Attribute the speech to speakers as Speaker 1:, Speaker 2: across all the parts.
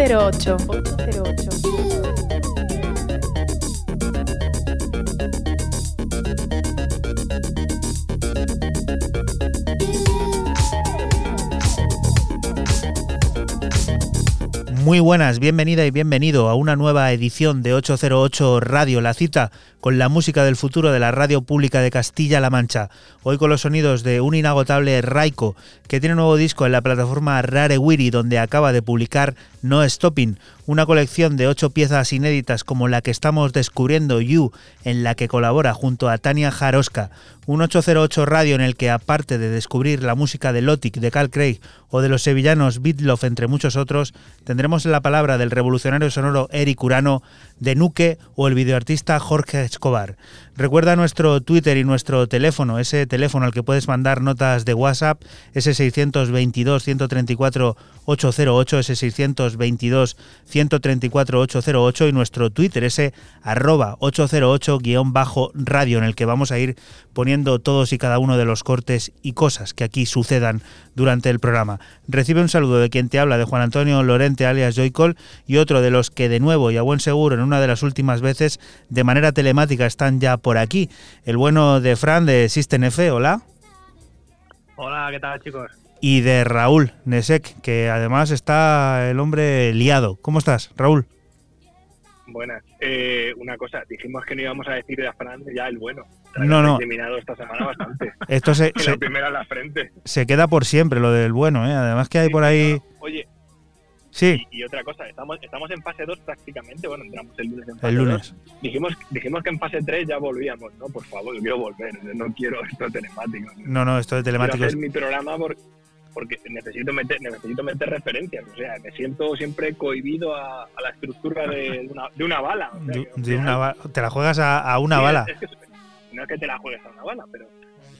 Speaker 1: 808.
Speaker 2: Muy buenas, bienvenida y bienvenido a una nueva edición de 808 Radio, la cita con la música del futuro de la radio pública de Castilla-La Mancha. Hoy con los sonidos de un inagotable Raiko, que tiene un nuevo disco en la plataforma Rare Wiri, donde acaba de publicar No Stopping, una colección de ocho piezas inéditas como la que estamos descubriendo You, en la que colabora junto a Tania Jaroska, un 808 radio en el que aparte de descubrir la música de Lotic, de Cal Craig o de los sevillanos Beatloaf, entre muchos otros, tendremos la palabra del revolucionario sonoro Eric Urano, de Nuque o el videoartista Jorge Escobar. Recuerda nuestro Twitter y nuestro teléfono, ese teléfono al que puedes mandar notas de WhatsApp, ese 622 134 808, ese 622 622 134 808 y nuestro Twitter ese arroba 808-radio en el que vamos a ir poniendo todos y cada uno de los cortes y cosas que aquí sucedan durante el programa. Recibe un saludo de quien te habla, de Juan Antonio Lorente alias Joycol y otro de los que de nuevo y a buen seguro en una de las últimas veces de manera telemática están ya por aquí. El bueno de Fran de System F, hola.
Speaker 1: Hola, ¿qué tal chicos?
Speaker 2: Y de Raúl Nesek, que además está el hombre liado. ¿Cómo estás, Raúl?
Speaker 1: Buenas. Eh, una cosa, dijimos que no íbamos a decir a Fran ya el bueno.
Speaker 2: No, no.
Speaker 1: esta semana bastante.
Speaker 2: Esto se,
Speaker 1: la primera a la frente.
Speaker 2: Se queda por siempre lo del bueno, ¿eh? Además que hay por ahí...
Speaker 1: Oye,
Speaker 2: Sí.
Speaker 1: Y, otra cosa, estamos, estamos en fase 2 prácticamente, bueno, entramos el lunes en fase
Speaker 2: El lunes.
Speaker 1: Dijimos, dijimos que en fase 3 ya volvíamos, ¿no? Por favor, quiero volver, no quiero esto telemático.
Speaker 2: No, no, esto de telemático.
Speaker 1: Quiero hacer mi programa porque, necesito meter, necesito meter referencias, o sea, me siento siempre cohibido a, la estructura de una, de una bala.
Speaker 2: de, una te la juegas a, una bala.
Speaker 1: no es que te la juegues a una bala, pero,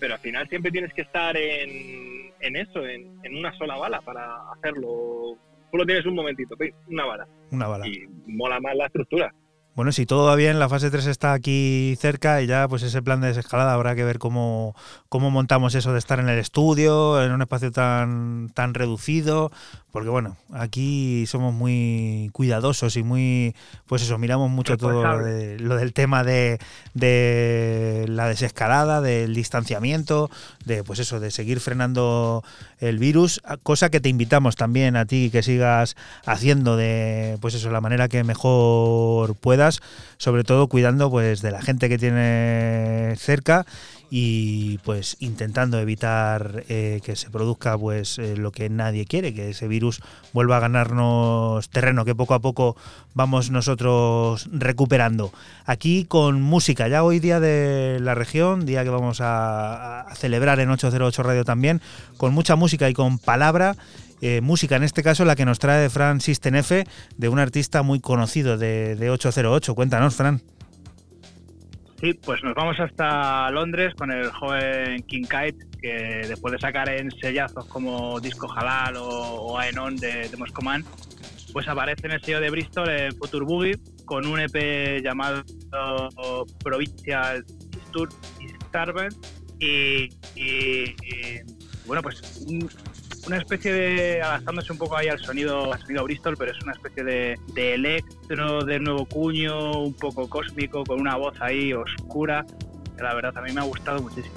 Speaker 1: pero al final siempre tienes que estar en, en eso, en, en una sola bala para hacerlo solo tienes un momentito, una bala.
Speaker 2: Una bala.
Speaker 1: Y mola más la estructura.
Speaker 2: Bueno, si todo va bien, la fase 3 está aquí cerca y ya pues ese plan de desescalada habrá que ver cómo, cómo montamos eso de estar en el estudio, en un espacio tan, tan reducido, porque bueno, aquí somos muy cuidadosos y muy, pues eso, miramos mucho todo lo, del tema de, de, la desescalada, del distanciamiento, de pues eso, de seguir frenando el virus, cosa que te invitamos también a ti que sigas haciendo de, pues eso, la manera que mejor puedas, sobre todo cuidando pues de la gente que tiene cerca y pues intentando evitar eh, que se produzca pues eh, lo que nadie quiere, que ese virus vuelva a ganarnos terreno, que poco a poco vamos nosotros recuperando. Aquí con música, ya hoy día de la región, día que vamos a, celebrar en 808 Radio también, con mucha música y con palabra. Eh, música, en este caso la que nos trae Fran System F, de un artista muy conocido de, de 808. Cuéntanos, Fran.
Speaker 1: Sí, pues nos vamos hasta Londres con el joven King Kite, que después de sacar en sellazos como Disco Halal o, Aenon de, de Moscoman, pues aparece en el sello de Bristol en Future Boogie con un EP llamado Provincial Tour y, y, bueno, pues una especie de, adaptándose un poco ahí al sonido, al sonido Bristol, pero es una especie de, de electro de nuevo cuño, un poco cósmico, con una voz ahí oscura, que la verdad a mí me ha gustado muchísimo.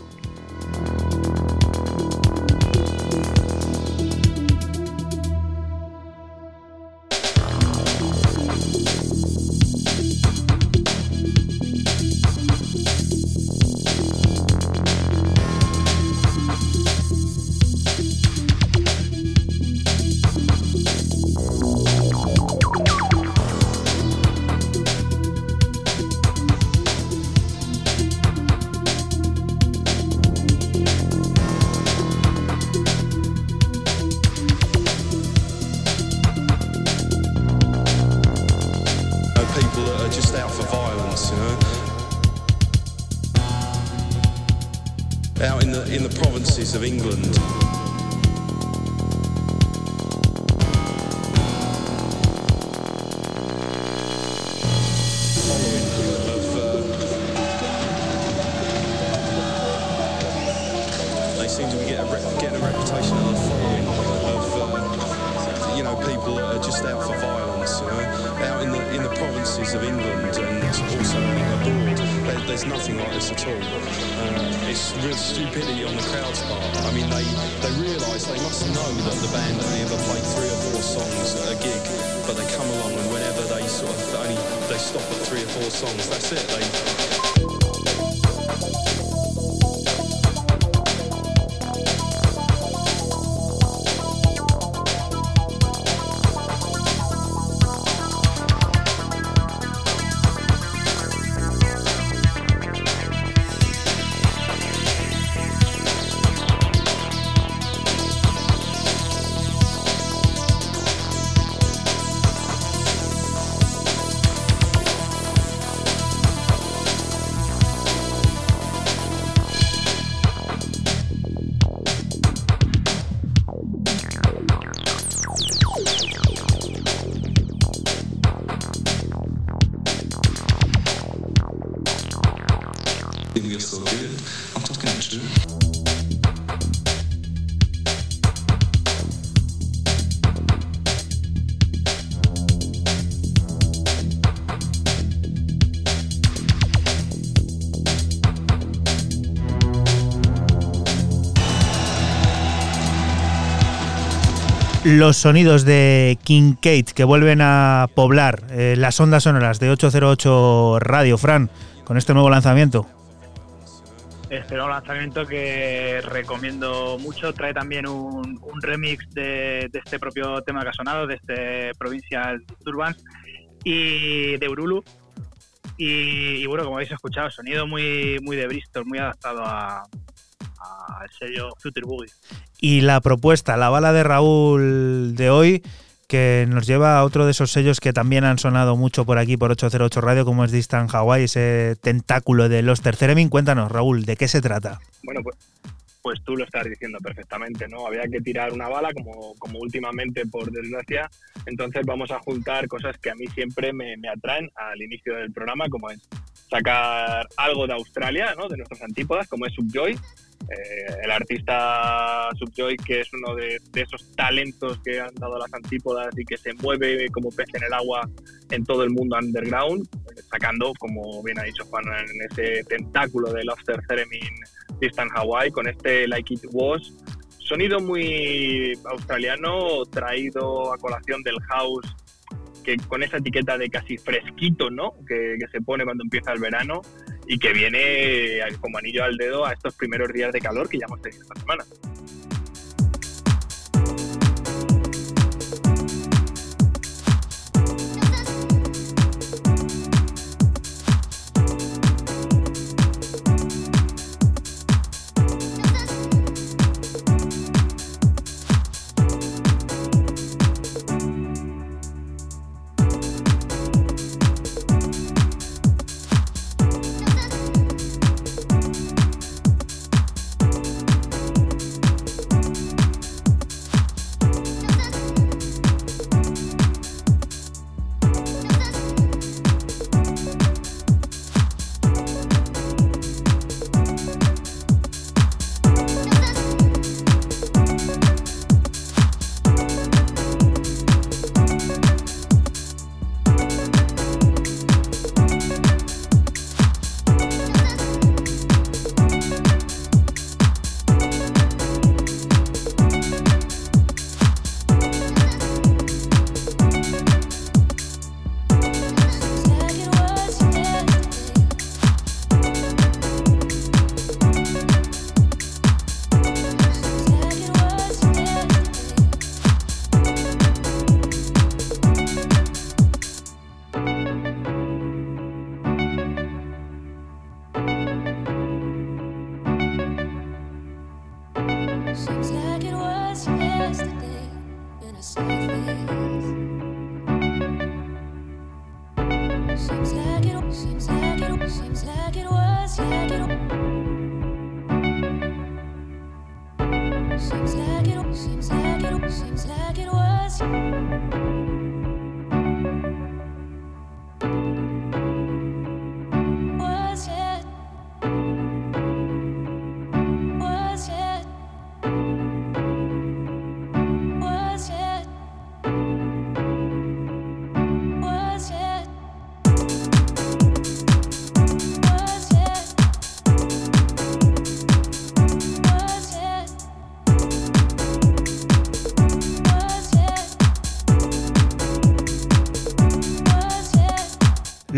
Speaker 2: Los sonidos de King Kate que vuelven a poblar eh, las ondas sonoras de 808 Radio, Fran, con este nuevo lanzamiento.
Speaker 1: Este nuevo lanzamiento que recomiendo mucho, trae también un, remix de, este propio tema que ha sonado, de este Provincial Disturbance y de Urulu. Y, y, bueno, como habéis escuchado, sonido muy, muy de Bristol, muy adaptado a, al sello Future Boogie.
Speaker 2: Y la propuesta, la bala de Raúl de hoy, que nos lleva a otro de esos sellos que también han sonado mucho por aquí por 808 Radio, como es Distant Hawaii, ese tentáculo de los Theremin. Cuéntanos, Raúl, ¿de qué se trata?
Speaker 3: Bueno, pues, pues tú lo estás diciendo perfectamente, ¿no? Había que tirar una bala, como, como últimamente, por desgracia. Entonces vamos a juntar cosas que a mí siempre me, me atraen al inicio del programa, como es sacar algo de Australia, ¿no? De nuestras antípodas, como es Subjoy, eh, el artista Subjoy, que es uno de, esos talentos que han dado las antípodas y que se mueve como pez en el agua en todo el mundo underground, sacando, como bien ha dicho Juan, en ese tentáculo del Lobster Theremin Distant Hawaii, con este Like It Was. Sonido muy australiano, traído a colación del house que con esa etiqueta de casi fresquito, ¿no? Que, se pone cuando empieza el verano y que viene como anillo al dedo a estos primeros días de calor que ya hemos tenido esta semana.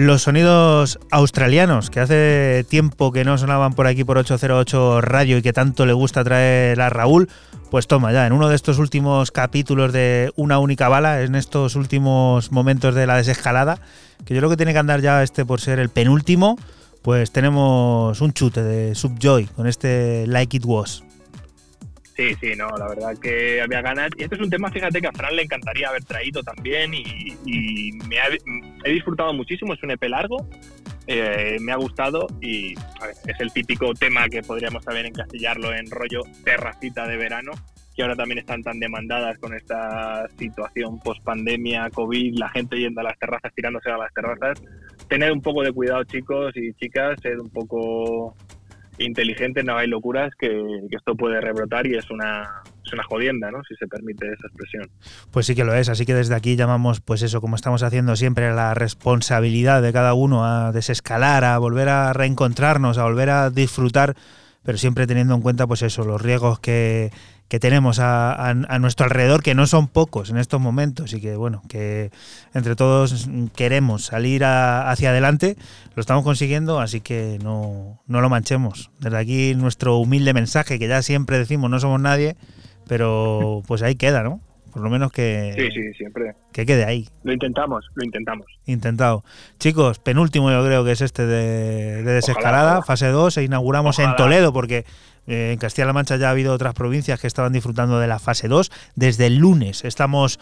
Speaker 2: Los sonidos australianos que hace tiempo que no sonaban por aquí por 808 Radio y que tanto le gusta traer a Raúl, pues toma ya, en uno de estos últimos capítulos de Una única bala, en estos últimos momentos de la desescalada, que yo creo que tiene que andar ya este por ser el penúltimo, pues tenemos un chute de Subjoy con este Like It Was.
Speaker 3: Sí, sí, no, la verdad que había ganas. Y este es un tema, fíjate, que a Fran le encantaría haber traído también y, y me ha, he disfrutado muchísimo. Es un EP largo, eh, me ha gustado y ver, es el típico tema que podríamos también encastillarlo en rollo terracita de verano, que ahora también están tan demandadas con esta situación post pandemia, COVID, la gente yendo a las terrazas, tirándose a las terrazas. Tener un poco de cuidado, chicos y chicas, sed un poco inteligente, no hay locuras, que, esto puede rebrotar y es una, es una jodienda, ¿no? Si se permite esa expresión.
Speaker 2: Pues sí que lo es, así que desde aquí llamamos, pues eso, como estamos haciendo siempre, la responsabilidad de cada uno a desescalar, a volver a reencontrarnos, a volver a disfrutar, pero siempre teniendo en cuenta, pues eso, los riesgos que, que tenemos a, a, a, nuestro alrededor, que no son pocos en estos momentos y que, bueno, que entre todos queremos salir a, hacia adelante, lo estamos consiguiendo, así que no, no lo manchemos. Desde aquí nuestro humilde mensaje, que ya siempre decimos no somos nadie, pero pues ahí queda, ¿no? Por lo menos que,
Speaker 3: sí, sí, siempre.
Speaker 2: que quede ahí.
Speaker 3: Lo intentamos, lo intentamos.
Speaker 2: Intentado. Chicos, penúltimo yo creo que es este de, de desescalada,
Speaker 3: Ojalá, ojalá.
Speaker 2: fase 2, e inauguramos
Speaker 3: Ojalá.
Speaker 2: en Toledo, porque eh, en Castilla-La Mancha ya ha habido otras provincias que estaban disfrutando de la fase 2. Desde el lunes estamos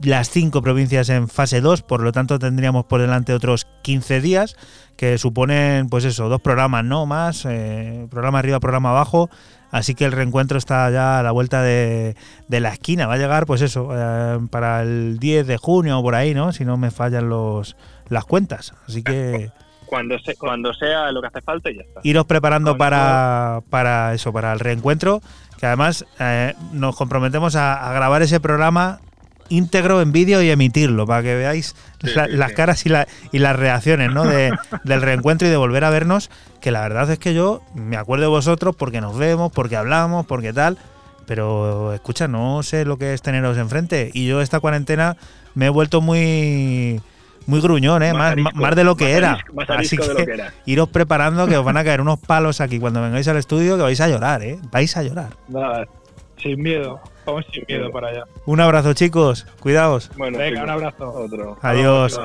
Speaker 2: las cinco provincias en fase 2, por lo tanto tendríamos por delante otros 15 días que suponen, pues eso, dos programas, ¿no? Más, eh, programa arriba, programa abajo. Así que el reencuentro está ya a la vuelta de, de la esquina. Va a llegar, pues eso, eh, para el 10 de junio o por ahí, ¿no? Si no me fallan los las cuentas. Así que
Speaker 3: Cuando, se, cuando sea lo que hace falta y ya está.
Speaker 2: iros preparando para, para eso, para el reencuentro. Que además eh, nos comprometemos a, a grabar ese programa íntegro en vídeo y emitirlo para que veáis
Speaker 3: Sí,
Speaker 2: la-
Speaker 3: sí,
Speaker 2: las
Speaker 3: sí.
Speaker 2: caras y, la- y las reacciones ¿no? de- del reencuentro y de volver a vernos. Que la verdad es que yo me acuerdo de vosotros porque nos vemos, porque hablamos, porque tal. Pero escucha, no sé lo que es teneros enfrente. Y yo esta cuarentena me he vuelto muy muy gruñón, ¿eh?
Speaker 3: Más
Speaker 2: más,
Speaker 3: arisco,
Speaker 2: más de lo que
Speaker 3: más
Speaker 2: era.
Speaker 3: arisco- más
Speaker 2: Así
Speaker 3: arisco de lo
Speaker 2: que
Speaker 3: que era.
Speaker 2: iros preparando que os van a caer unos palos aquí cuando vengáis al estudio que vais a llorar, ¿eh? Vais a llorar.
Speaker 4: Nada, sin miedo. Vamos sin miedo para allá.
Speaker 2: Un abrazo, chicos. Cuidaos.
Speaker 3: Bueno,
Speaker 4: Venga,
Speaker 3: chicos,
Speaker 4: un abrazo.
Speaker 3: Otro.
Speaker 2: Adiós.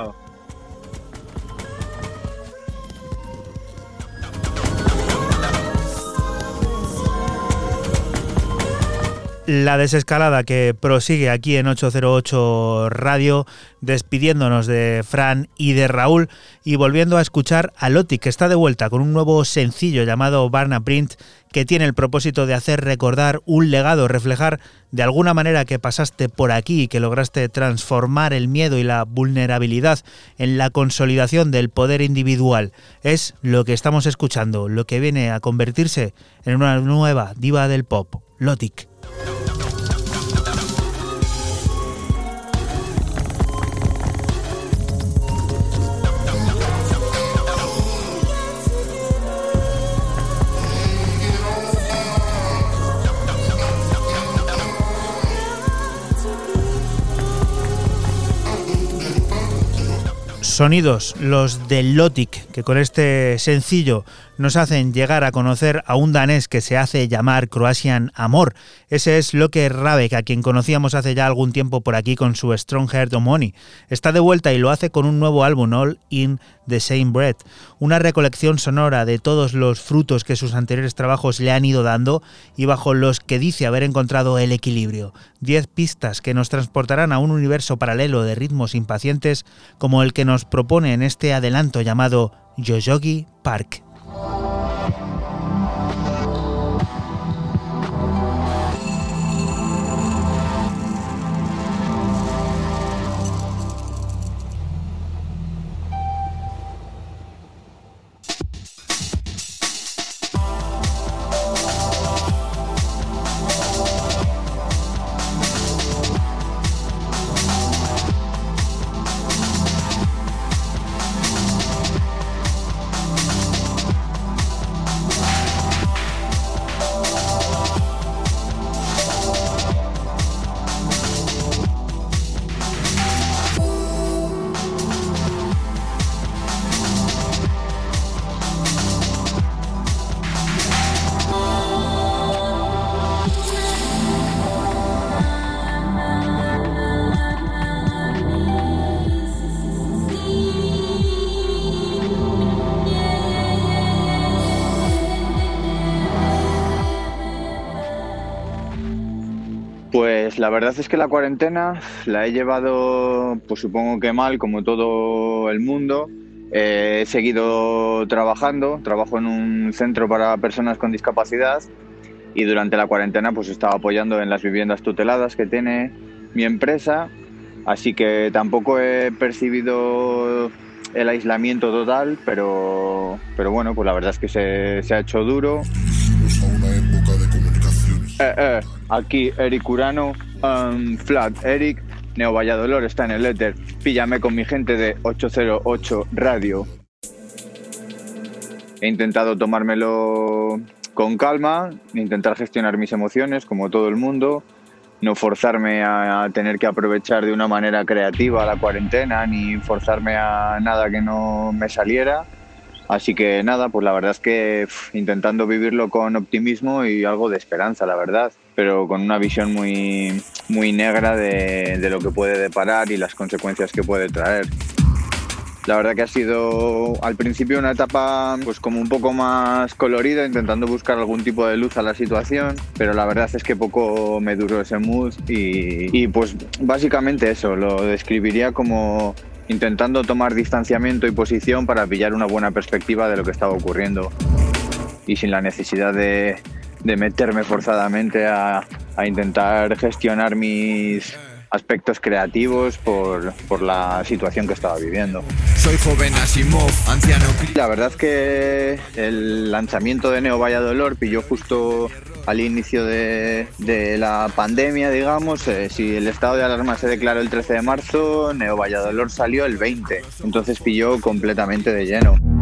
Speaker 2: La desescalada que prosigue aquí en 808 Radio, despidiéndonos de Fran y de Raúl y volviendo a escuchar a Loti, que está de vuelta con un nuevo sencillo llamado Barna Print, que tiene el propósito de hacer recordar un legado, reflejar de alguna manera que pasaste por aquí y que lograste transformar el miedo y la vulnerabilidad en la consolidación del poder individual. Es lo que estamos escuchando, lo que viene a convertirse en una nueva diva del pop, Lotic. Sonidos, los de Lotic, que con este sencillo nos hacen llegar a conocer a un danés que se hace llamar Croatian Amor. Ese es Loke Rabek, a quien conocíamos hace ya algún tiempo por aquí con su Strongheart of Money. Está de vuelta y lo hace con un nuevo álbum, All in the Same Breath, una recolección sonora de todos los frutos que sus anteriores trabajos le han ido dando y bajo los que dice haber encontrado el equilibrio. Diez pistas que nos transportarán a un universo paralelo de ritmos impacientes como el que nos propone en este adelanto llamado Yoyogi Park.
Speaker 5: Verdad es que la cuarentena la he llevado, pues supongo que mal, como todo el mundo. Eh, he seguido trabajando, trabajo en un centro para personas con discapacidad y durante la cuarentena pues estaba apoyando en las viviendas tuteladas que tiene mi empresa, así que tampoco he percibido el aislamiento total, pero, pero bueno, pues la verdad es que se, se ha hecho duro. Eh, eh, aquí Eric Urano, um, Flat Eric, Neo Valladolid está en el éter. Píllame con mi gente de 808 Radio. He intentado tomármelo con calma, intentar gestionar mis emociones como todo el mundo, no forzarme a tener que aprovechar de una manera creativa la cuarentena, ni forzarme a nada que no me saliera. Así que nada, pues la verdad es que pf, intentando vivirlo con optimismo y algo de esperanza, la verdad, pero con una visión muy, muy negra de, de lo que puede deparar y las consecuencias que puede traer. La verdad que ha sido al principio una etapa pues como un poco más colorida, intentando buscar algún tipo de luz a la situación, pero la verdad es que poco me duró ese mood y, y pues básicamente eso, lo describiría como intentando tomar distanciamiento y posición para pillar una buena perspectiva de lo que estaba ocurriendo y sin la necesidad de, de meterme forzadamente a, a intentar gestionar mis aspectos creativos por, por la situación que estaba viviendo.
Speaker 6: Soy joven Asimov, anciano
Speaker 5: La verdad es que el lanzamiento de Neo Valladolid pilló justo al inicio de, de la pandemia, digamos. Eh, si el estado de alarma se declaró el 13 de marzo, Neo Valladolid salió el 20. Entonces pilló completamente de lleno.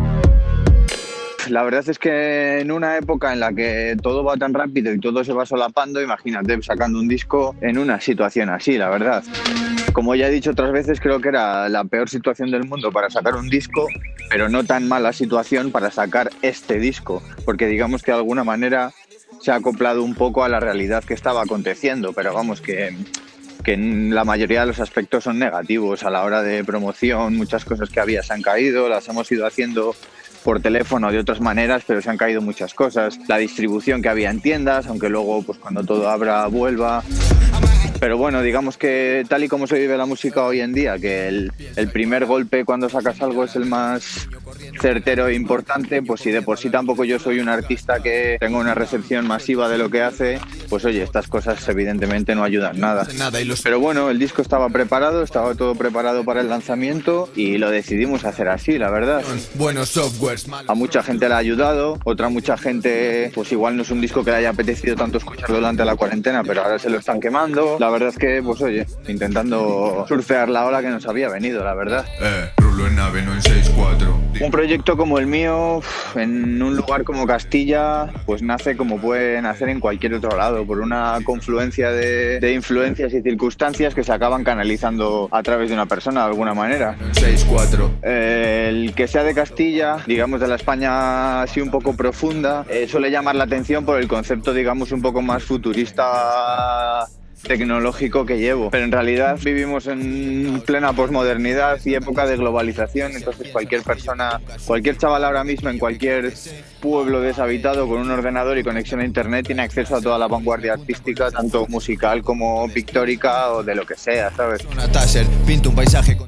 Speaker 5: La verdad es que en una época en la que todo va tan rápido y todo se va solapando, imagínate sacando un disco en una situación así, la verdad. Como ya he dicho otras veces, creo que era la peor situación del mundo para sacar un disco, pero no tan mala situación para sacar este disco, porque digamos que de alguna manera se ha acoplado un poco a la realidad que estaba aconteciendo, pero vamos que que en la mayoría de los aspectos son negativos a la hora de promoción, muchas cosas que había se han caído, las hemos ido haciendo por teléfono de otras maneras, pero se han caído muchas cosas. La distribución que había en tiendas, aunque luego pues cuando todo abra vuelva. Pero bueno, digamos que tal y como se vive la música hoy en día, que el, el primer golpe cuando sacas algo es el más certero e importante, pues si de por sí tampoco yo soy un artista que tenga una recepción masiva de lo que hace, pues oye, estas cosas evidentemente no ayudan nada. Pero bueno, el disco estaba preparado, estaba todo preparado para el lanzamiento y lo decidimos hacer así, la verdad.
Speaker 6: buenos softwares.
Speaker 5: A mucha gente le ha ayudado, otra mucha gente, pues igual no es un disco que le haya apetecido tanto escuchar durante la cuarentena, pero ahora se lo están quemando. La verdad es que, pues oye, intentando surfear la ola que nos había venido, la verdad.
Speaker 7: Eh, rulo en nave, no en 6-4.
Speaker 5: Un proyecto como el mío, en un lugar como Castilla, pues nace como puede nacer en cualquier otro lado, por una confluencia de, de influencias y circunstancias que se acaban canalizando a través de una persona de alguna manera.
Speaker 6: En 6-4.
Speaker 5: Eh, El que sea de Castilla, digamos de la España así un poco profunda, eh, suele llamar la atención por el concepto, digamos, un poco más futurista tecnológico que llevo. Pero en realidad vivimos en plena posmodernidad y época de globalización, entonces cualquier persona, cualquier chaval ahora mismo en cualquier pueblo deshabitado con un ordenador y conexión a internet tiene acceso a toda la vanguardia artística, tanto musical como pictórica o de lo que sea, ¿sabes?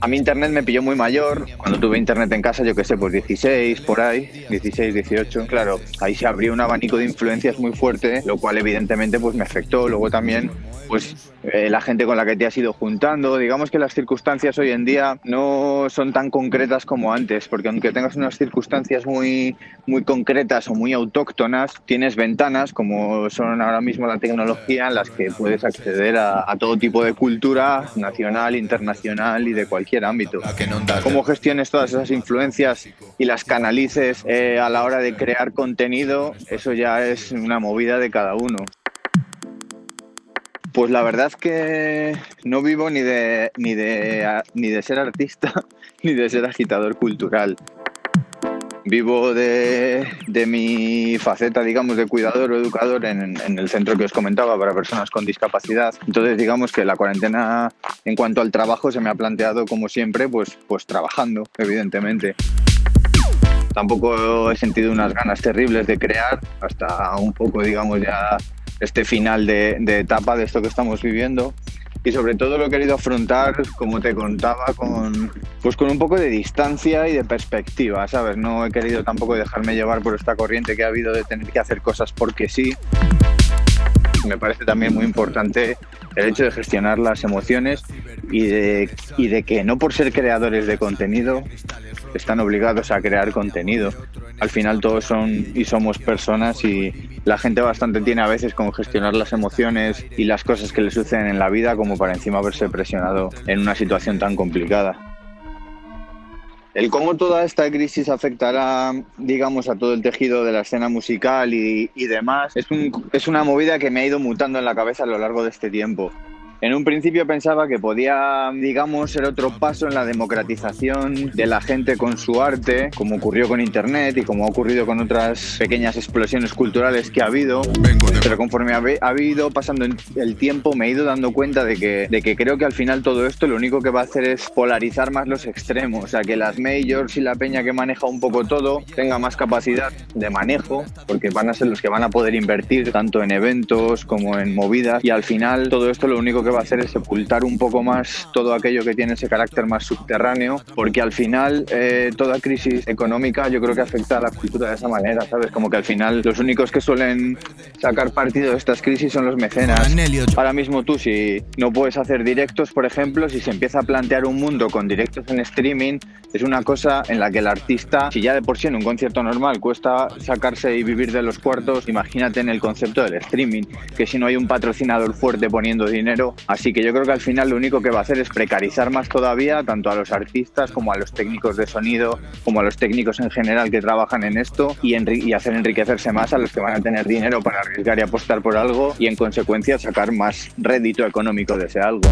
Speaker 5: A mí internet me pilló muy mayor. Cuando tuve internet en casa, yo qué sé, pues 16, por ahí, 16, 18. Claro, ahí se abrió un abanico de influencias muy fuerte, lo cual evidentemente pues me afectó. Luego también, pues eh, la gente con la que te has ido juntando. Digamos que las circunstancias hoy en día no son tan concretas como antes, porque aunque tengas unas circunstancias muy, muy concretas o muy autóctonas, tienes ventanas como son ahora mismo la tecnología en las que puedes acceder a, todo tipo de cultura nacional, internacional y de cualquier ámbito. Cómo gestiones todas esas influencias y las canalices eh, a la hora de crear contenido, eso ya es una movida de cada uno. Pues la verdad es que no vivo ni de, ni de, ni de ser artista ni de ser agitador cultural. Vivo de, de mi faceta, digamos, de cuidador o educador en, el centro que os comentaba para personas con discapacidad. Entonces, digamos que la cuarentena, en cuanto al trabajo, se me ha planteado, como siempre, pues, pues trabajando, evidentemente. Tampoco he sentido unas ganas terribles de crear, hasta un poco, digamos, ya este final de etapa de esto que estamos viviendo y sobre todo lo he querido afrontar, como te contaba, con, pues con un poco de distancia y de perspectiva, ¿sabes? No he querido tampoco dejarme llevar por esta corriente que ha habido de tener que hacer cosas porque sí. Me parece también muy importante el hecho de gestionar las emociones y de, y de que no por ser creadores de contenido están obligados a crear contenido. Al final todos son y somos personas y la gente bastante tiene a veces con gestionar las emociones y las cosas que le suceden en la vida como para encima verse presionado en una situación tan complicada. El cómo toda esta crisis afectará, digamos, a todo el tejido de la escena musical y, y demás, es, un, es una movida que me ha ido mutando en la cabeza a lo largo de este tiempo. En un principio pensaba que podía, digamos, ser otro paso en la democratización de la gente con su arte, como ocurrió con Internet y como ha ocurrido con otras pequeñas explosiones culturales que ha habido. Pero conforme ha, ha habido pasando el tiempo, me he ido dando cuenta de que, de que creo que al final todo esto lo único que va a hacer es polarizar más los extremos. O sea, que las majors y la peña que maneja un poco todo tenga más capacidad de manejo, porque van a ser los que van a poder invertir tanto en eventos como en movidas. Y al final todo esto lo único que va a hacer es sepultar un poco más todo aquello que tiene ese carácter más subterráneo, porque al final eh, toda crisis económica yo creo que afecta a la cultura de esa manera, ¿sabes? Como que al final los únicos que suelen sacar partido de estas crisis son los mecenas. Ahora mismo tú si no puedes hacer directos, por ejemplo, si se empieza a plantear un mundo con directos en streaming, es una cosa en la que el artista, si ya de por sí en un concierto normal cuesta sacarse y vivir de los cuartos, imagínate en el concepto del streaming, que si no hay un patrocinador fuerte poniendo dinero, Así que yo creo que al final lo único que va a hacer es precarizar más todavía tanto a los artistas como a los técnicos de sonido, como a los técnicos en general que trabajan en esto y, y hacer enriquecerse más a los que van a tener dinero para arriesgar y apostar por algo y en consecuencia sacar más rédito económico de ese algo.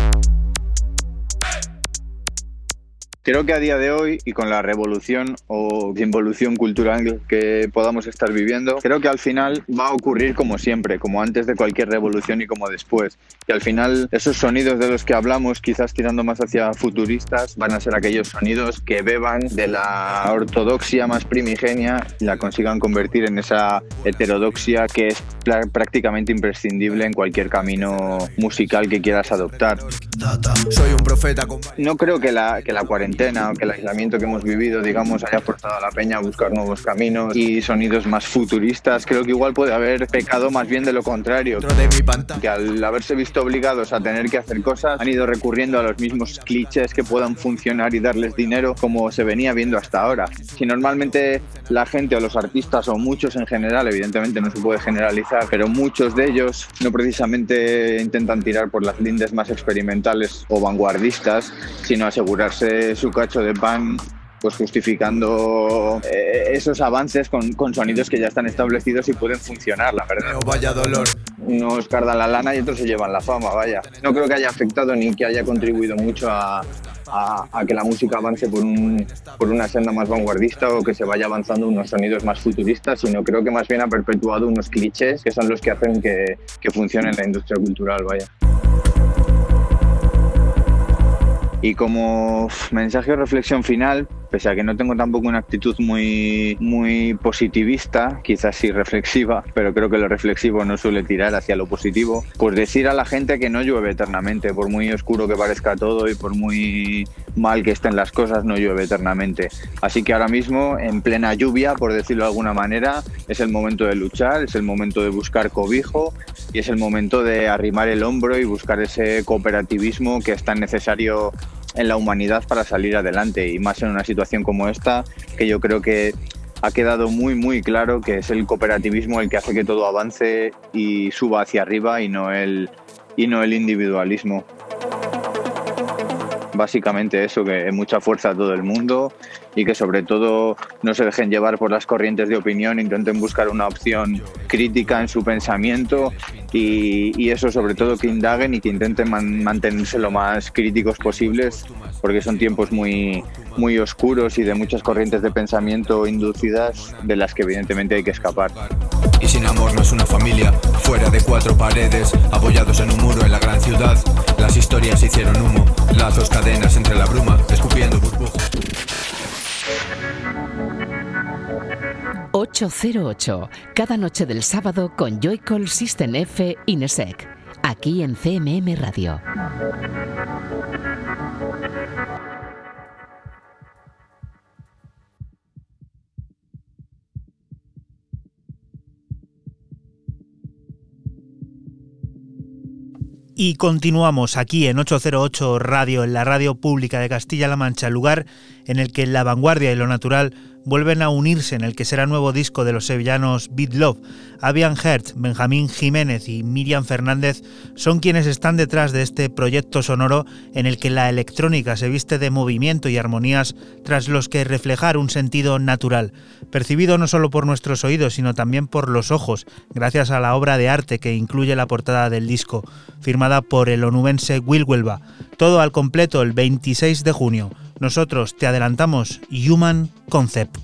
Speaker 5: Creo que a día de hoy y con la revolución o involución cultural que podamos estar viviendo, creo que al final va a ocurrir como siempre, como antes de cualquier revolución y como después. Y al final esos sonidos de los que hablamos, quizás tirando más hacia futuristas, van a ser aquellos sonidos que beban de la ortodoxia más primigenia y la consigan convertir en esa heterodoxia que es prácticamente imprescindible en cualquier camino musical que quieras adoptar. No creo que la, que la cuarentena o que el aislamiento que hemos vivido, digamos, haya forzado a la peña a buscar nuevos caminos y sonidos más futuristas. Creo que igual puede haber pecado más bien de lo contrario. Que al haberse visto obligados a tener que hacer cosas, han ido recurriendo a los mismos clichés que puedan funcionar y darles dinero como se venía viendo hasta ahora. Si normalmente la gente o los artistas o muchos en general, evidentemente no se puede generalizar, pero muchos de ellos no precisamente intentan tirar por las lindes más experimentales o vanguardistas, sino asegurarse su cacho de pan pues justificando eh, esos avances con, con, sonidos que ya están establecidos y pueden funcionar, la verdad.
Speaker 6: vaya dolor.
Speaker 5: Unos cardan la lana y otros se llevan la fama, vaya. No creo que haya afectado ni que haya contribuido mucho a, a, a, que la música avance por, un, por una senda más vanguardista o que se vaya avanzando unos sonidos más futuristas, sino creo que más bien ha perpetuado unos clichés que son los que hacen que, que funcione la industria cultural, vaya. Y como mensaje o reflexión final, pese a que no tengo tampoco una actitud muy, muy positivista, quizás sí reflexiva, pero creo que lo reflexivo no suele tirar hacia lo positivo, pues decir a la gente que no llueve eternamente, por muy oscuro que parezca todo y por muy mal que estén las cosas, no llueve eternamente. Así que ahora mismo, en plena lluvia, por decirlo de alguna manera, es el momento de luchar, es el momento de buscar cobijo y es el momento de arrimar el hombro y buscar ese cooperativismo que es tan necesario en la humanidad para salir adelante y más en una situación como esta que yo creo que ha quedado muy muy claro que es el cooperativismo el que hace que todo avance y suba hacia arriba y no el y no el individualismo. Básicamente eso, que mucha fuerza a todo el mundo y que sobre todo no se dejen llevar por las corrientes de opinión, intenten buscar una opción crítica en su pensamiento y, y eso sobre todo que indaguen y que intenten man, mantenerse lo más críticos posibles porque son tiempos muy, muy oscuros y de muchas corrientes de pensamiento inducidas de las que evidentemente hay que escapar.
Speaker 6: Y sin amor no es una familia, fuera de cuatro paredes, apoyados en un muro en la gran ciudad. Las historias hicieron humo, lazos, cadenas entre la bruma, escupiendo burbujas.
Speaker 8: 808, cada noche del sábado con Joycall System F Inesec, aquí en CMM Radio.
Speaker 2: Y continuamos aquí en 808 Radio, en la radio pública de Castilla-La Mancha, lugar en el que la vanguardia y lo natural vuelven a unirse en el que será nuevo disco de los sevillanos Beat Love. Avian Hertz, Benjamín Jiménez y Miriam Fernández son quienes están detrás de este proyecto sonoro en el que la electrónica se viste de movimiento y armonías tras los que reflejar un sentido natural, percibido no solo por nuestros oídos, sino también por los ojos, gracias a la obra de arte que incluye la portada del disco, firmada por el onubense Will Huelva. Todo al completo el 26 de junio. Nosotros te adelantamos Human Concept.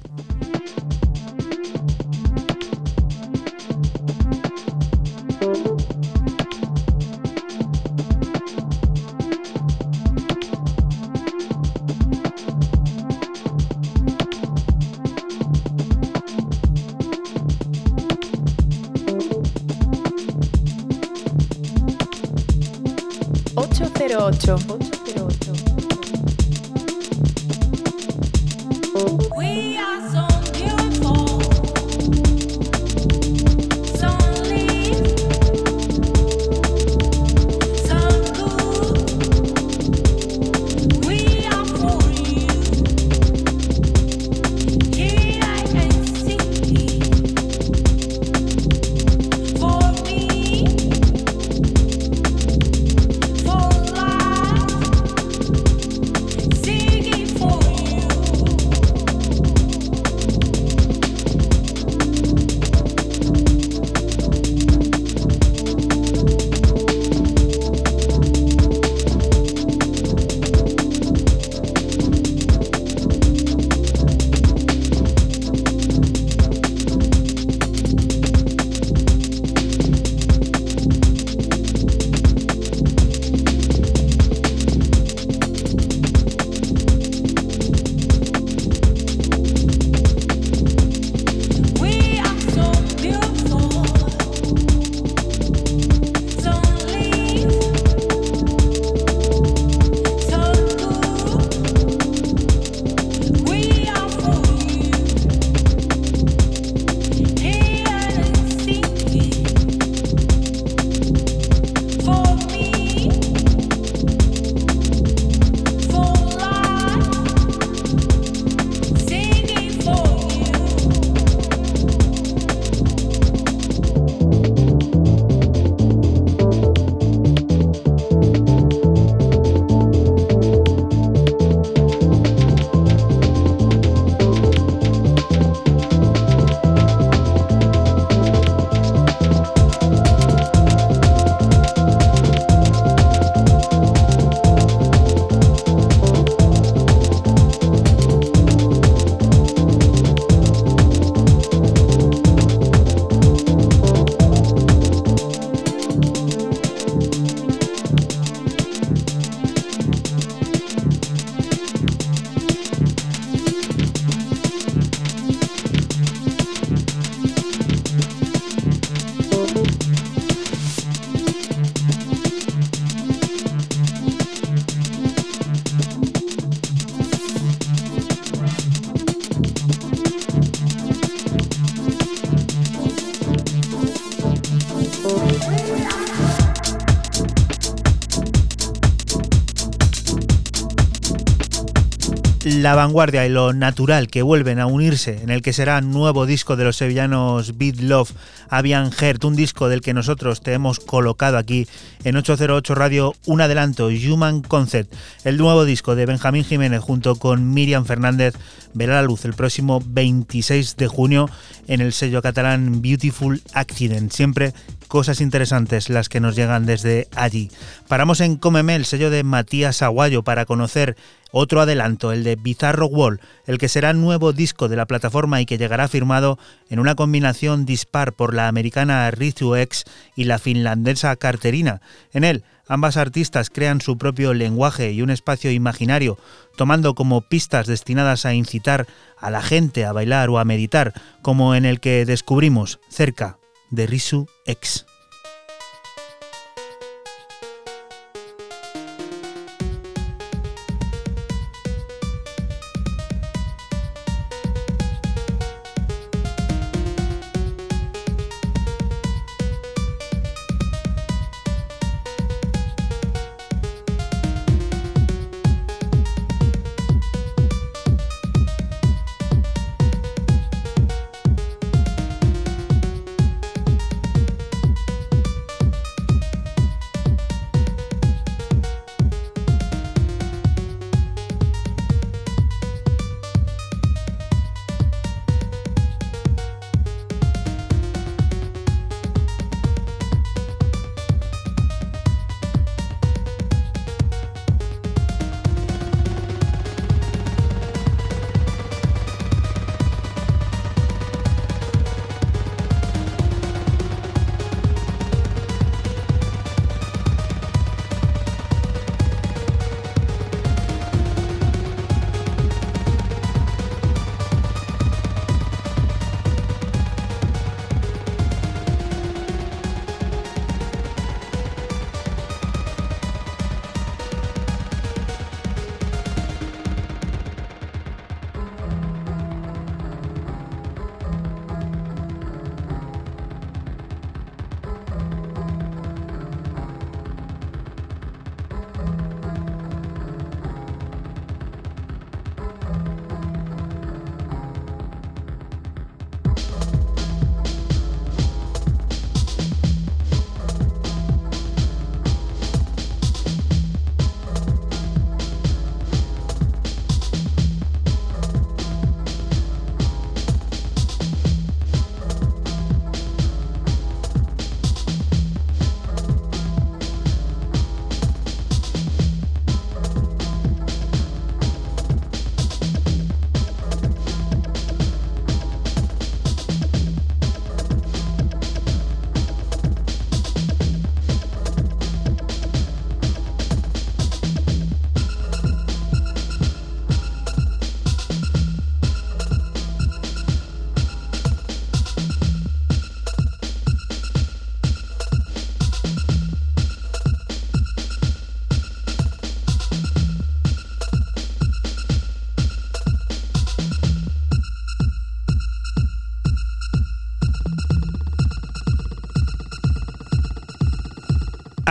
Speaker 2: La vanguardia y lo natural que vuelven a unirse en el que será nuevo disco de los sevillanos Beat Love Avian Heart, un disco del que nosotros te hemos colocado aquí en 808 Radio un adelanto, Human Concept, el nuevo disco de Benjamín Jiménez junto con Miriam Fernández, verá la luz el próximo 26 de junio en el sello catalán Beautiful Accident. Siempre cosas interesantes las que nos llegan desde allí. Paramos en Comeme, el sello de Matías Aguayo, para conocer otro adelanto, el de Bizarro Wall, el que será nuevo disco de la plataforma y que llegará firmado en una combinación dispar por la americana Rithu X y la finlandesa Carterina. En él, ambas artistas crean su propio lenguaje y un espacio imaginario, tomando como pistas destinadas a incitar a la gente a bailar o a meditar, como en el que descubrimos cerca de Risu X.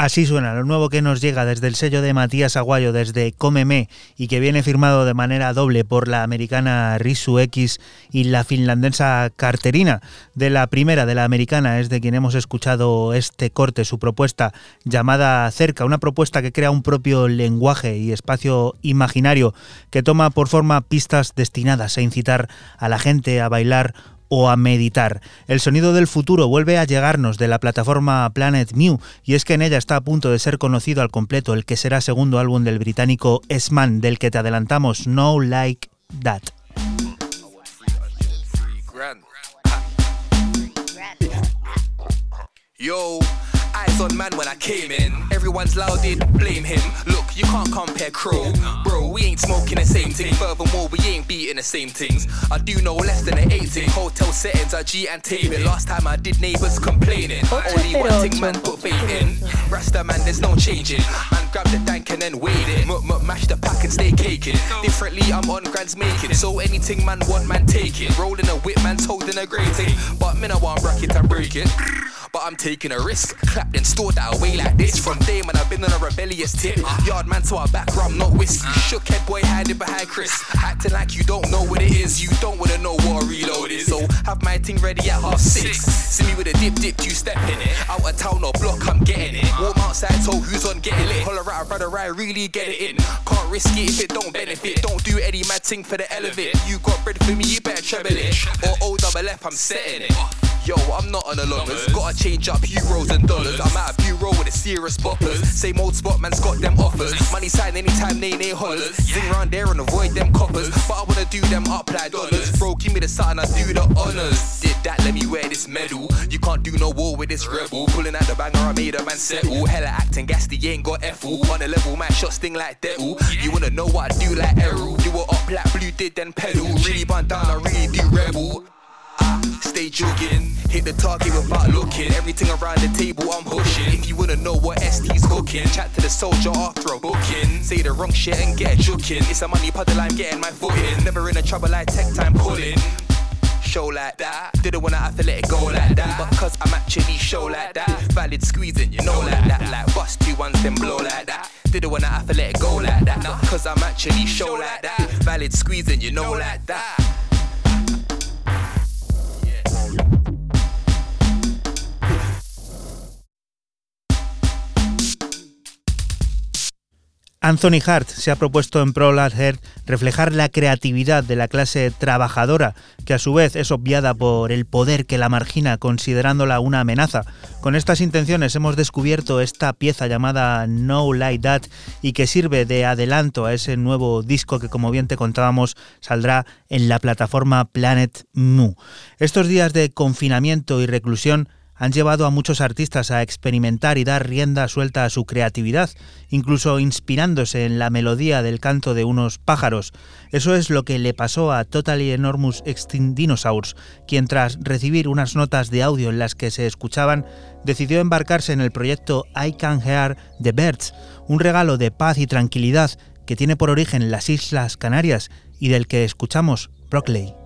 Speaker 2: Así suena lo nuevo que nos llega desde el sello de Matías Aguayo, desde Cómeme, y que viene firmado de manera doble por la americana Risu X y la finlandesa Carterina. De la primera, de la americana, es de quien hemos escuchado este corte, su propuesta llamada Cerca, una propuesta que crea un propio lenguaje y espacio imaginario que toma por forma pistas destinadas a incitar a la gente a bailar o a meditar. El sonido del futuro vuelve a llegarnos de la plataforma Planet Mew y es que en ella está a punto de ser conocido al completo el que será segundo álbum del británico S-Man del que te adelantamos No Like That.
Speaker 9: Eyes on man when I came in. Everyone's loud, did blame him. Look, you can't compare crow. Bro, we ain't smoking the same thing. Furthermore, we ain't beating the same things. I do know less than an 18. Hotel settings, I G and taping. Last time I did neighbors complaining. Only one thing man put faith in. Rasta man, there's no changing. Man, grab the dank and then wait it. M mash the pack and stay caking. Differently, I'm on grands making. So anything man want, man take it. Rolling a whip, man's holding a grating. But me, I want bracket and break it but I'm taking a risk. Clapped and stored that away like this. From day when I've been on a rebellious tip. Yard man to our back rum, not whiskey. Shook head boy hiding behind Chris. Acting like you don't know what it is. You don't wanna know what a reload is. So have my thing ready at half six. See me with a dip dip, you step in it. Out of town or block, I'm getting it. Warm outside, so who's on getting lit? Holler out, brother, I really get it in. Can't risk it if it don't benefit. Don't do any mad thing for the elevate. You got bread for me, you better treble it. Or O double F, I'm setting it. Yo, I'm not on a lovers. Gotta change up euros and dollars. I'm at a bureau with a serious boppers. Same old spot, man's got them offers. Money sign anytime they they hollers. Zing around there and avoid them coppers. But I wanna do them up like dollars. Bro, give me the sign, I do the honors. Did that, let me wear this medal. You can't do no war with this rebel. Pulling out the banger, I made a man settle. Hella acting gasty, ain't got F-ul. On a level, my shot sting like Deadpool. You wanna know what I do like Errol? You were up like blue, did then pedal. Really burn down, I really do rebel. Ah, stay jogging, hit the target without looking. Everything around the table I'm pushing. If you wanna know what ST's cooking, chat to the soldier after a booking. Say the wrong shit and get joking. It's a money puddle, I'm getting my foot in. Never in a trouble like tech time pulling. Show like that, didn't wanna have to let it go like that. But cause I'm actually show like that, valid squeezing, you know like that. Like bust two ones, then blow like that. Didn't wanna have to let it go like that. Cause I'm actually show like that, valid squeezing, you know like that.
Speaker 2: Anthony Hart se ha propuesto en Prolat Heart reflejar la creatividad de la clase trabajadora, que a su vez es obviada por el poder que la margina considerándola una amenaza. Con estas intenciones hemos descubierto esta pieza llamada No Like That y que sirve de adelanto a ese nuevo disco que como bien te contábamos saldrá en la plataforma Planet Mu. Estos días de confinamiento y reclusión han llevado a muchos artistas a experimentar y dar rienda suelta a su creatividad, incluso inspirándose en la melodía del canto de unos pájaros. Eso es lo que le pasó a Totally Enormous Extinct Dinosaurs, quien tras recibir unas notas de audio en las que se escuchaban, decidió embarcarse en el proyecto I Can Hear the Birds, un regalo de paz y tranquilidad que tiene por origen las Islas Canarias y del que escuchamos Brockley.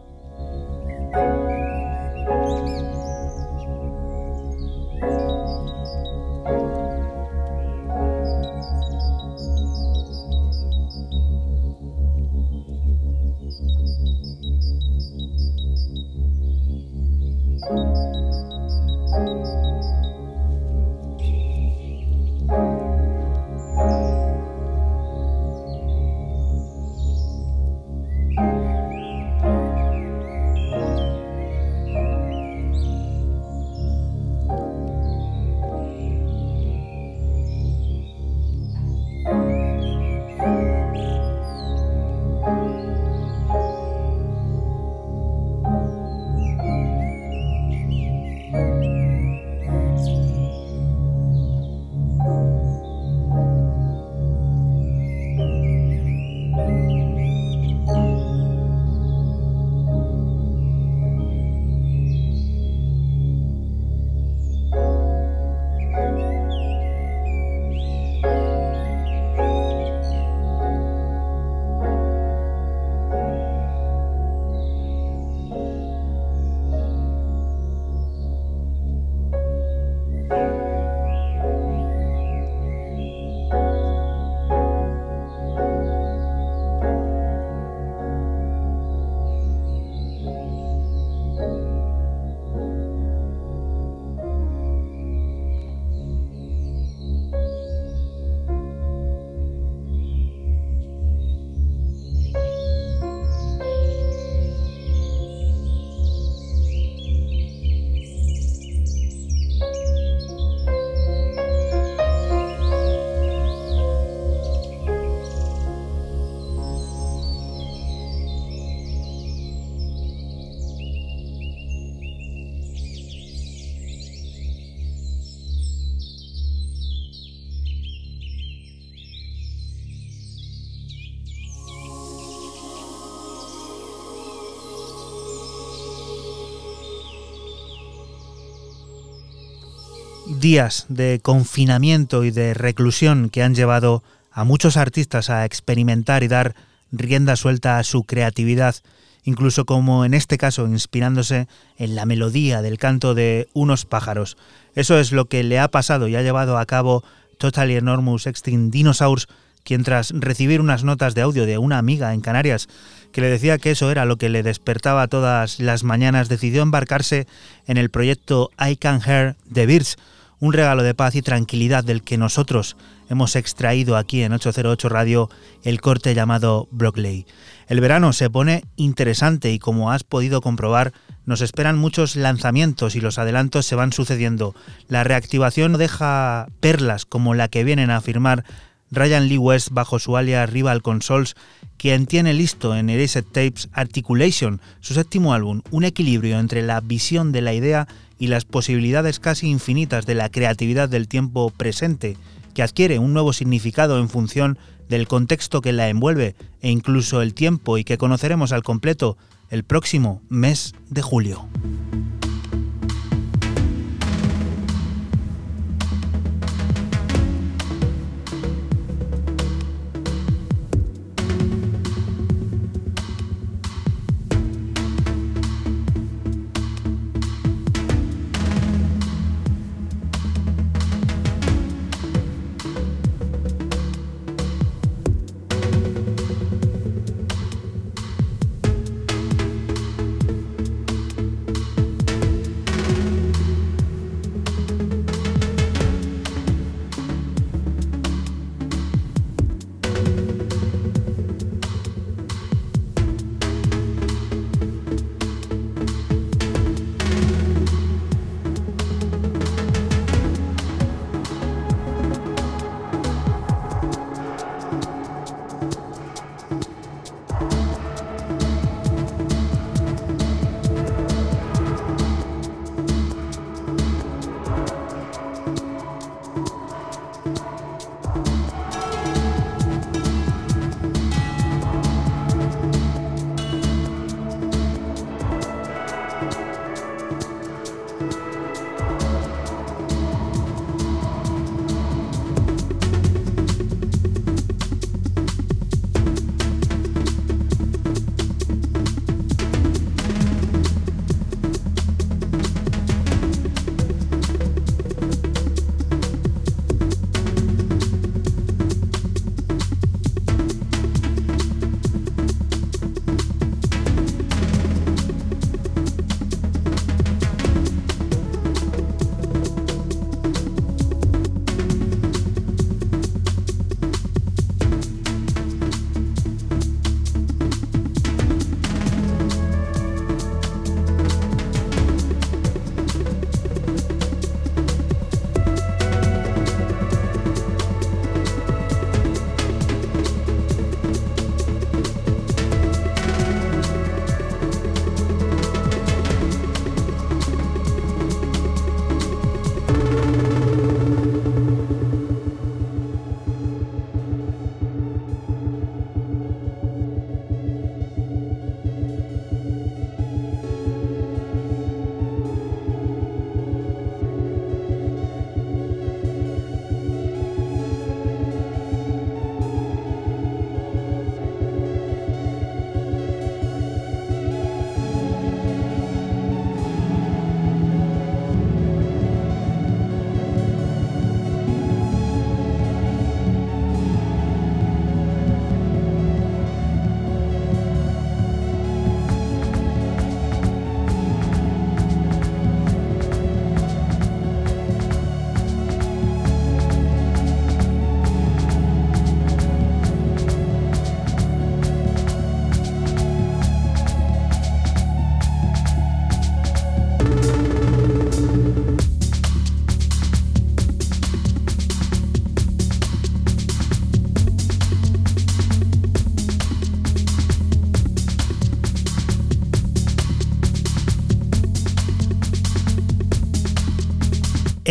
Speaker 2: Días de confinamiento y de reclusión que han llevado a muchos artistas a experimentar y dar rienda suelta a su creatividad, incluso como en este caso inspirándose en la melodía del canto de unos pájaros. Eso es lo que le ha pasado y ha llevado a cabo Totally Enormous Extinct Dinosaurs, quien tras recibir unas notas de audio de una amiga en Canarias que le decía que eso era lo que le despertaba todas las mañanas, decidió embarcarse en el proyecto I Can Hear the Birds, un regalo de paz y tranquilidad del que nosotros hemos extraído aquí en 808 Radio el corte llamado Brockley. El verano se pone interesante y como has podido comprobar, nos esperan muchos lanzamientos y los adelantos se van sucediendo. La reactivación deja perlas como la que vienen a afirmar Ryan Lee West bajo su alias Rival Consoles, quien tiene listo en Erased Tapes Articulation, su séptimo álbum, un equilibrio entre la visión de la idea y las posibilidades casi infinitas de la creatividad del tiempo presente, que adquiere un nuevo significado en función del contexto que la envuelve e incluso el tiempo y que conoceremos al completo el próximo mes de julio.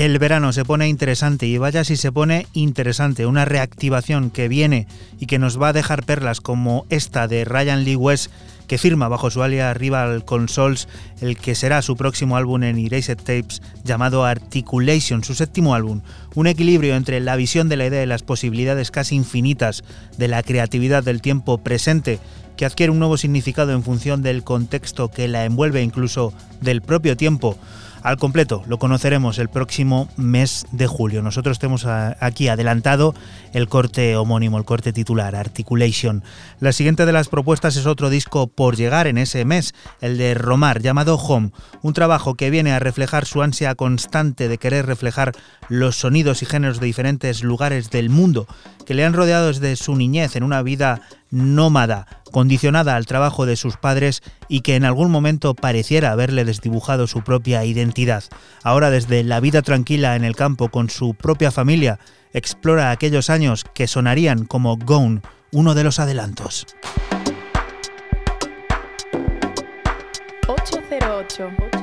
Speaker 2: El verano se pone interesante y vaya si se pone interesante, una reactivación que viene y que nos va a dejar perlas como esta de Ryan Lee West que firma bajo su alias Rival Consoles el que será su próximo álbum en Erased Tapes llamado Articulation, su séptimo álbum, un equilibrio entre la visión de la idea y las posibilidades casi infinitas de la creatividad del tiempo presente que adquiere un nuevo significado en función del contexto que la envuelve incluso del propio tiempo al completo. Lo conoceremos el próximo mes de julio. Nosotros tenemos aquí adelantado el corte homónimo, el corte titular, Articulation. La siguiente de las propuestas es otro disco por llegar en ese mes, el de Romar, llamado Home, un trabajo que viene a reflejar su ansia constante de querer reflejar los sonidos y géneros de diferentes lugares del mundo que le han rodeado desde su niñez en una vida nómada, condicionada al trabajo de sus padres y que en algún momento pareciera haberle desdibujado su propia identidad. Ahora desde la vida tranquila en el campo con su propia familia, explora aquellos años que sonarían como Gone, uno de los adelantos.
Speaker 10: 808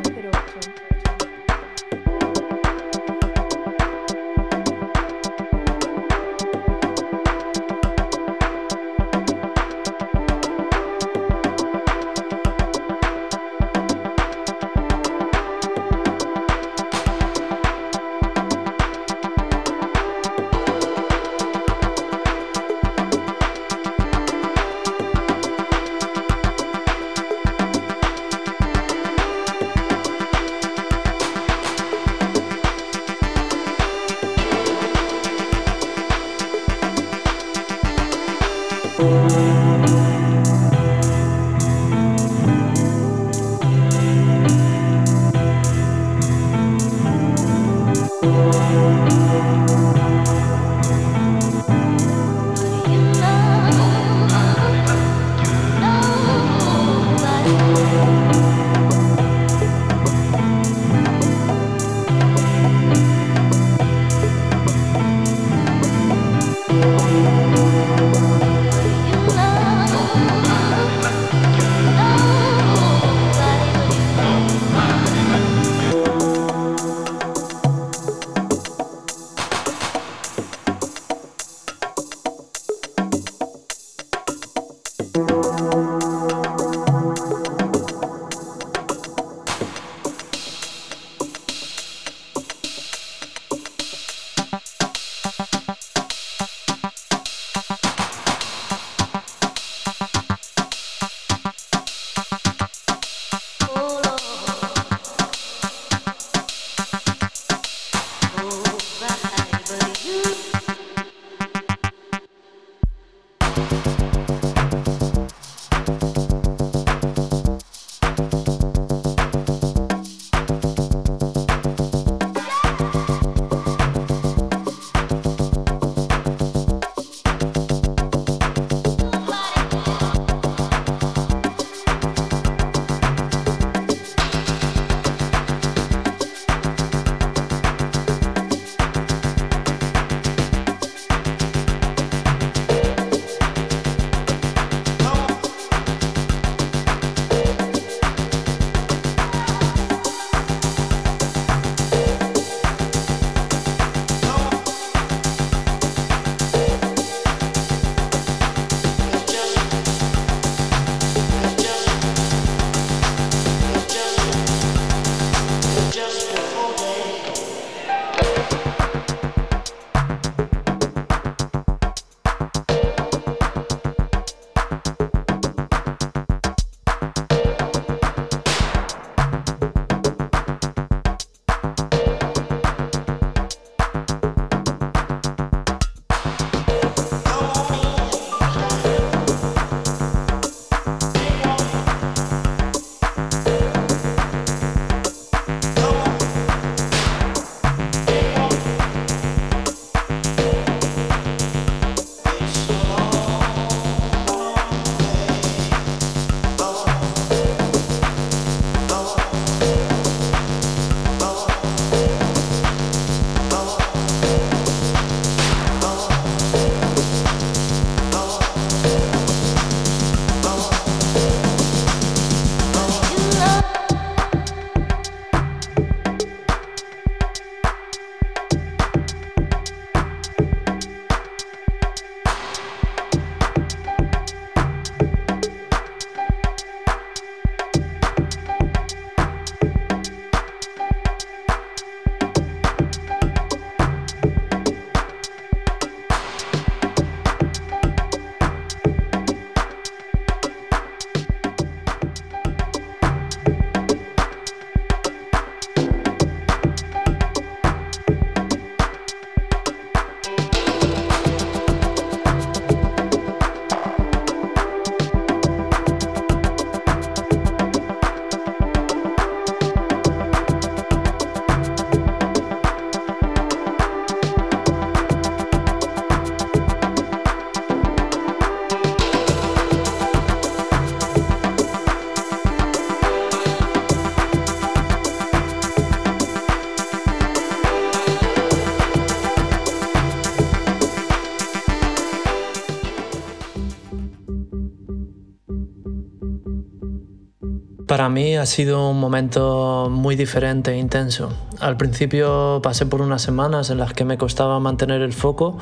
Speaker 10: Para mí ha sido un momento muy diferente e intenso. Al principio pasé por unas semanas en las que me costaba mantener el foco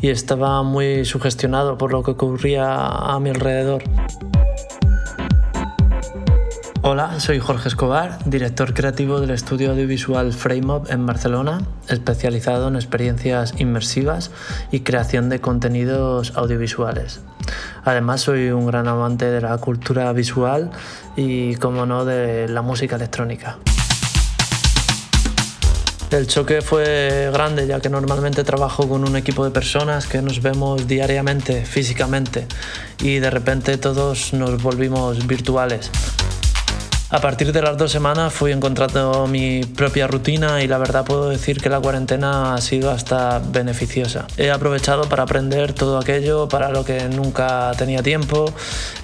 Speaker 10: y estaba muy sugestionado por lo que ocurría a mi alrededor. Hola, soy Jorge Escobar, director creativo del estudio audiovisual FrameUp en Barcelona, especializado en experiencias inmersivas y creación de contenidos audiovisuales. Además soy un gran amante de la cultura visual y, como no, de la música electrónica. El choque fue grande ya que normalmente trabajo con un equipo de personas que nos vemos diariamente, físicamente, y de repente todos nos volvimos virtuales. A partir de las dos semanas fui encontrando mi propia rutina y la verdad puedo decir que la cuarentena ha sido hasta beneficiosa. He aprovechado para aprender todo aquello para lo que nunca tenía tiempo,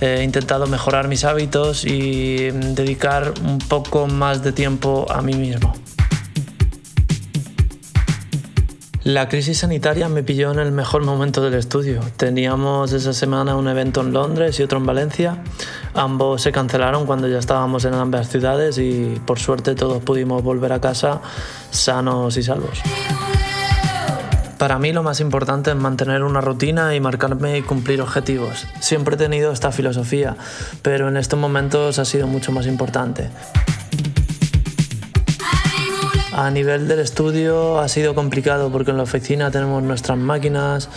Speaker 10: he intentado mejorar mis hábitos y dedicar un poco más de tiempo a mí mismo. La crisis sanitaria me pilló en el mejor momento del estudio. Teníamos esa semana un evento en Londres y otro en Valencia. Ambos se cancelaron cuando ya estábamos en ambas ciudades y por suerte todos pudimos volver a casa sanos y salvos. Para mí lo más importante es mantener una rutina y marcarme y cumplir objetivos. Siempre he tenido esta filosofía, pero en estos momentos ha sido mucho más importante. A nivel del estudio ha sido complicado porque en la oficina tenemos nuestras máquinas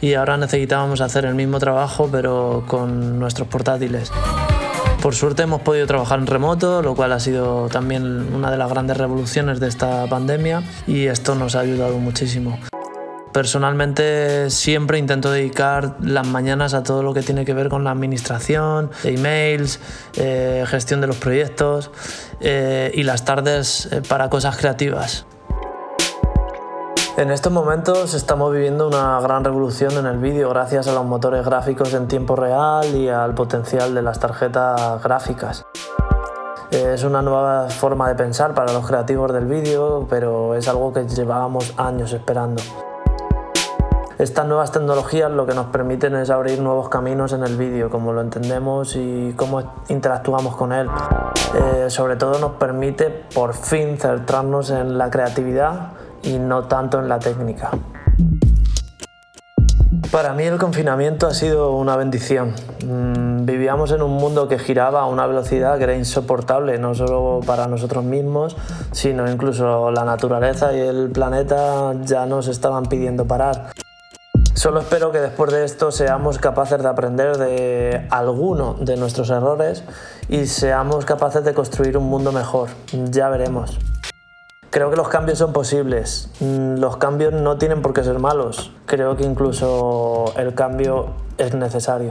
Speaker 10: y ahora necesitábamos hacer el mismo trabajo pero con nuestros portátiles. Por suerte hemos podido trabajar en remoto, lo cual ha sido también una de las grandes revoluciones de esta pandemia y esto nos ha ayudado muchísimo. Personalmente siempre intento dedicar las mañanas a todo lo que tiene que ver con la administración, emails, eh, gestión de los proyectos eh, y las tardes eh, para cosas creativas. En estos momentos estamos viviendo una gran revolución en el vídeo gracias a los motores gráficos en tiempo real y al potencial de las tarjetas gráficas. Es una nueva forma de pensar para los creativos del vídeo, pero es algo que llevábamos años esperando. Estas nuevas tecnologías lo que nos permiten es abrir nuevos caminos en el vídeo, como lo entendemos y cómo interactuamos con él. Eh, sobre todo nos permite por fin centrarnos en la creatividad y no tanto en la técnica. Para mí el confinamiento ha sido una bendición. Mm, vivíamos en un mundo que giraba a una velocidad que era insoportable, no solo para nosotros mismos, sino incluso la naturaleza y el planeta ya nos estaban pidiendo parar. Solo espero que después de esto seamos capaces de aprender de alguno de nuestros errores y seamos capaces de construir un mundo mejor. Ya veremos. Creo que los cambios son posibles. Mm, los cambios no tienen por qué ser malos. Creo que incluso el cambio es necesario.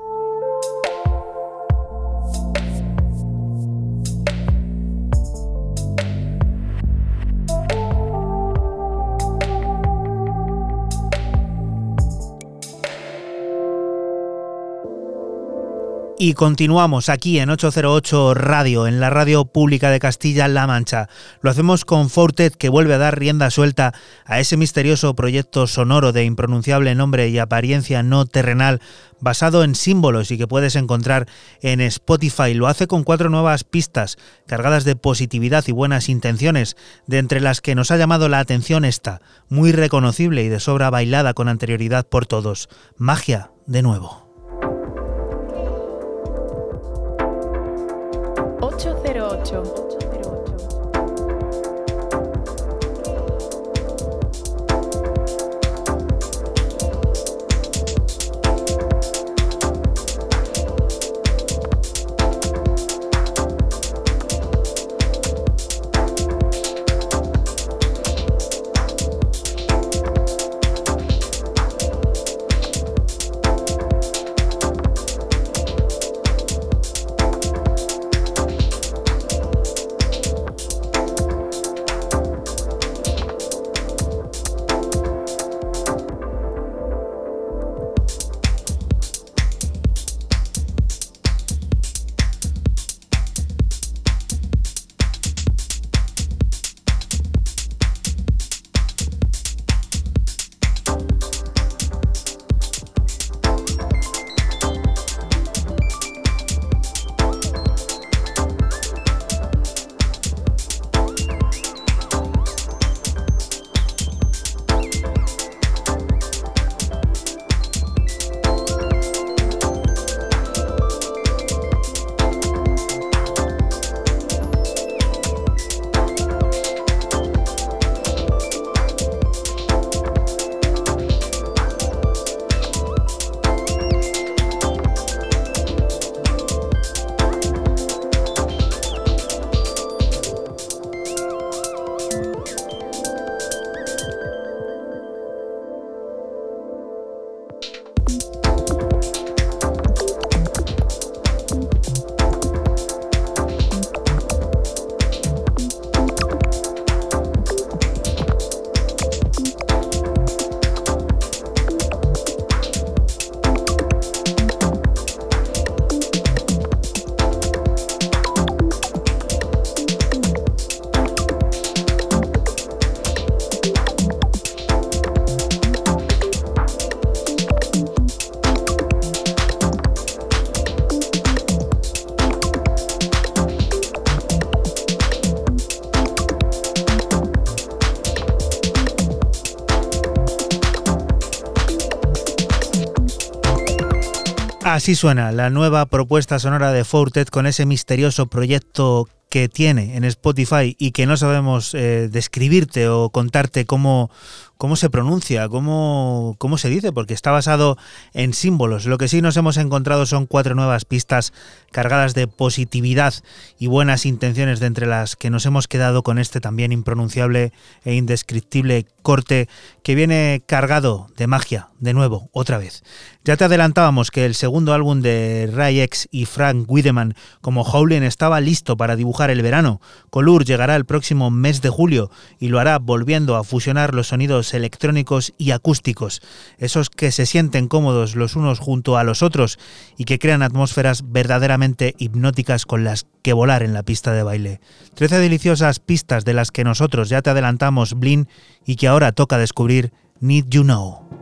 Speaker 2: Y continuamos aquí en 808 Radio, en la radio pública de Castilla-La Mancha. Lo hacemos con Fortet, que vuelve a dar rienda suelta a ese misterioso proyecto sonoro de impronunciable nombre y apariencia no terrenal, basado en símbolos y que puedes encontrar en Spotify. Lo hace con cuatro nuevas pistas, cargadas de positividad y buenas intenciones, de entre las que nos ha llamado la atención esta, muy reconocible y de sobra bailada con anterioridad por todos. Magia de nuevo. Así suena la nueva propuesta sonora de Fortet con ese misterioso proyecto que tiene en Spotify y que no sabemos eh, describirte o contarte cómo, cómo se pronuncia, cómo, cómo se dice, porque está basado en símbolos. Lo que sí nos hemos encontrado son cuatro nuevas pistas cargadas de positividad y buenas intenciones, de entre las que nos hemos quedado con este también impronunciable e indescriptible corte que viene cargado de magia, de nuevo, otra vez. Ya te adelantábamos que el segundo álbum de Ray X y Frank Wiedemann como Howlin estaba listo para dibujar el verano. Colur llegará el próximo mes de julio y lo hará volviendo a fusionar los sonidos electrónicos y acústicos, esos que se sienten cómodos los unos junto a los otros y que crean atmósferas verdaderamente hipnóticas con las que volar en la pista de baile. Trece deliciosas pistas de las que nosotros ya te adelantamos, Blin, y que ahora toca descubrir Need You Know.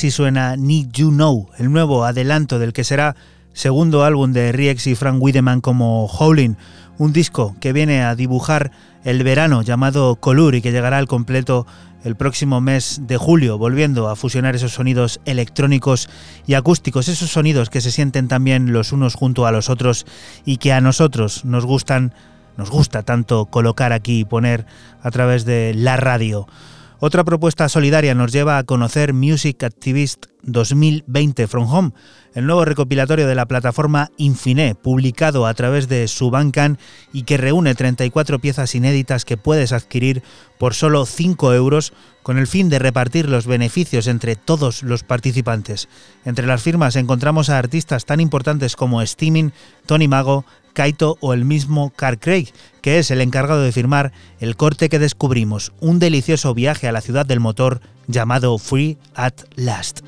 Speaker 2: Así suena Need You Know, el nuevo adelanto del que será segundo álbum de Riex y Frank Wiedemann como Howling, un disco que viene a dibujar el verano llamado Colur y que llegará al completo el próximo mes de julio, volviendo a fusionar esos sonidos electrónicos y acústicos, esos sonidos que se sienten también los unos junto a los otros y que a nosotros nos gustan, nos gusta tanto colocar aquí y poner a través de la radio. Otra propuesta solidaria nos lleva a conocer Music Activist 2020 From Home, el nuevo recopilatorio de la plataforma Infiné, publicado a través de Subancan y que reúne 34 piezas inéditas que puedes adquirir por solo 5 euros con el fin de repartir los beneficios entre todos los participantes. Entre las firmas encontramos a artistas tan importantes como Steaming, Tony Mago, Kaito o el mismo Carl Craig, que es el encargado de firmar el corte que descubrimos, un delicioso viaje a la ciudad del motor llamado Free at Last.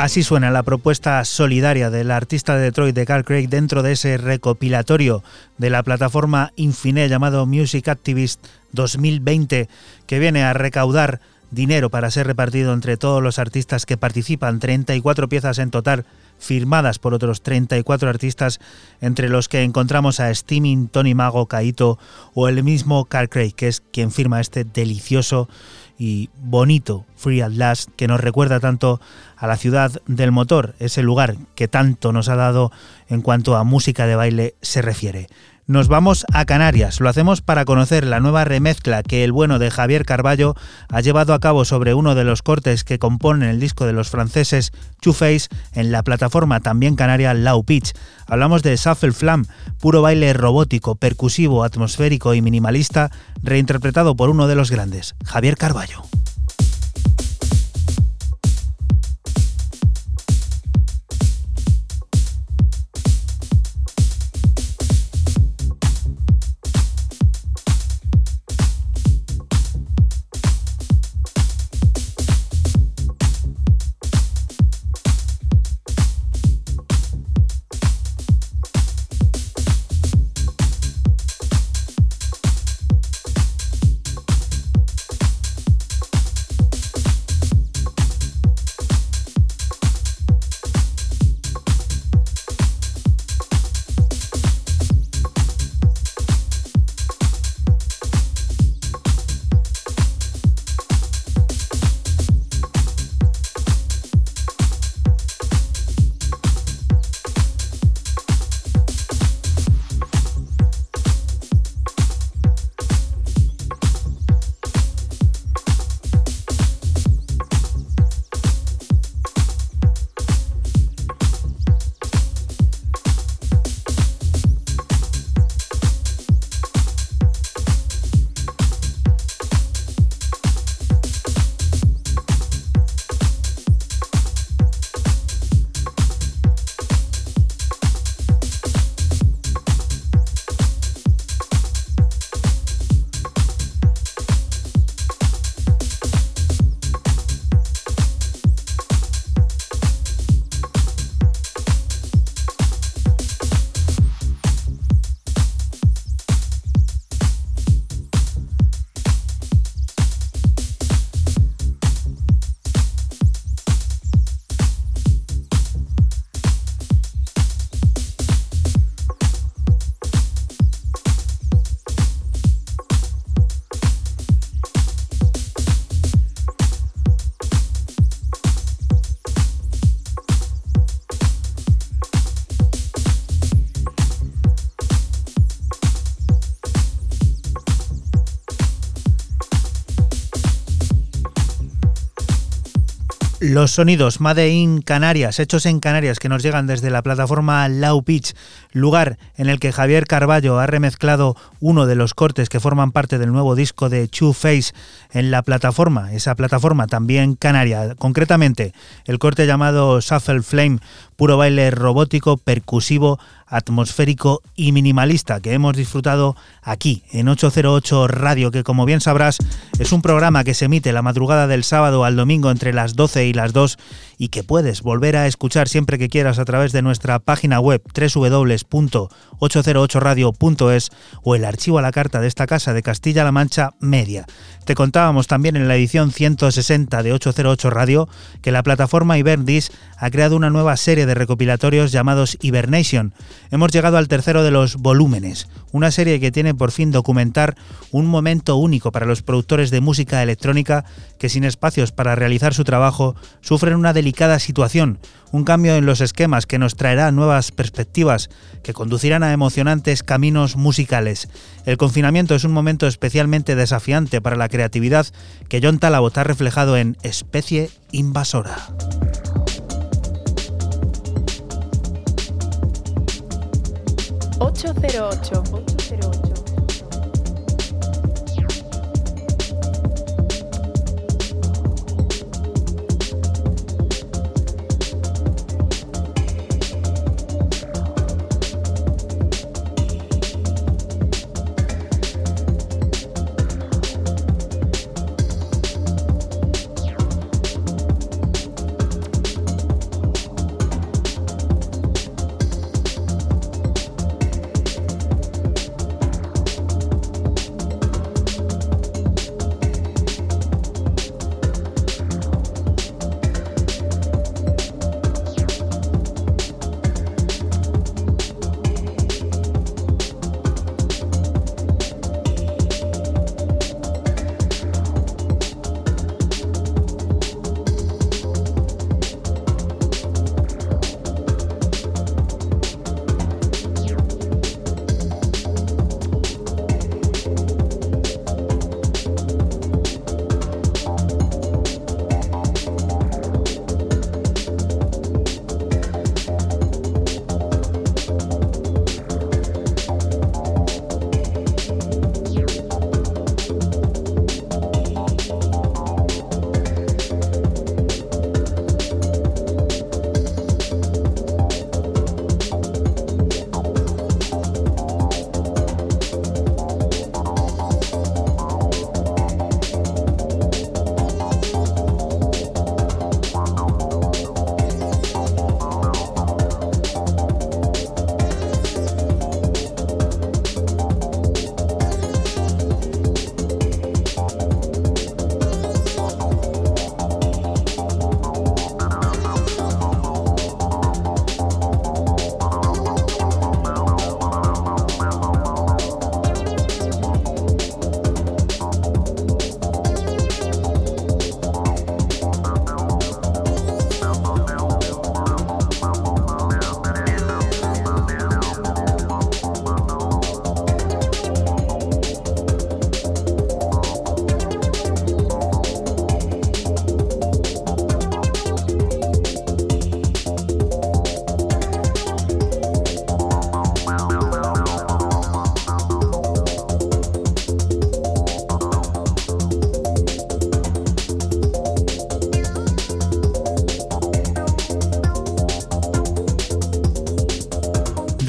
Speaker 2: Así suena la propuesta solidaria del artista de Detroit de Carl Craig dentro de ese recopilatorio de la plataforma Infiné llamado Music Activist 2020 que viene a recaudar dinero para ser repartido entre todos los artistas que participan, 34 piezas en total firmadas por otros 34 artistas, entre los que encontramos a Steaming, Tony Mago, Kaito o el mismo Carl Craig, que es quien firma este delicioso y bonito Free at Last que nos recuerda tanto a la ciudad del motor, ese lugar que tanto nos ha dado en cuanto a música de baile se refiere nos vamos a Canarias. Lo hacemos para conocer la nueva remezcla que el bueno de Javier Carballo ha llevado a cabo sobre uno de los cortes que componen el disco de los franceses Two Face en la plataforma también canaria Low Pitch. Hablamos de Shuffle Flam, puro baile robótico, percusivo, atmosférico y minimalista, reinterpretado por uno de los grandes, Javier Carballo. Los sonidos Made in Canarias, hechos en Canarias, que nos llegan desde la plataforma Low Pitch, lugar en el que Javier Carballo ha remezclado uno de los cortes que forman parte del nuevo disco de Two Face en la plataforma, esa plataforma también canaria, concretamente el corte llamado Shuffle Flame, puro baile robótico, percusivo, atmosférico y minimalista que hemos disfrutado aquí en 808 Radio, que como bien sabrás es un programa que se emite la madrugada del sábado al domingo entre las 12 y las 2 y que puedes volver a escuchar siempre que quieras a través de nuestra página web www.808radio.es o el archivo a la carta de esta casa de Castilla-La Mancha Media. Te contábamos también en la edición 160 de 808 Radio que la plataforma Iberdis ha creado una nueva serie de recopilatorios llamados Hibernation. Hemos llegado al tercero de los volúmenes, una serie que tiene por fin documentar un momento único para los productores de música electrónica que sin espacios para realizar su trabajo sufren una delicada situación, un cambio en los esquemas que nos traerá nuevas perspectivas que conducirán a emocionantes caminos musicales. El confinamiento es un momento especialmente desafiante para la creatividad que John Talabot ha reflejado en Especie Invasora.
Speaker 11: 808.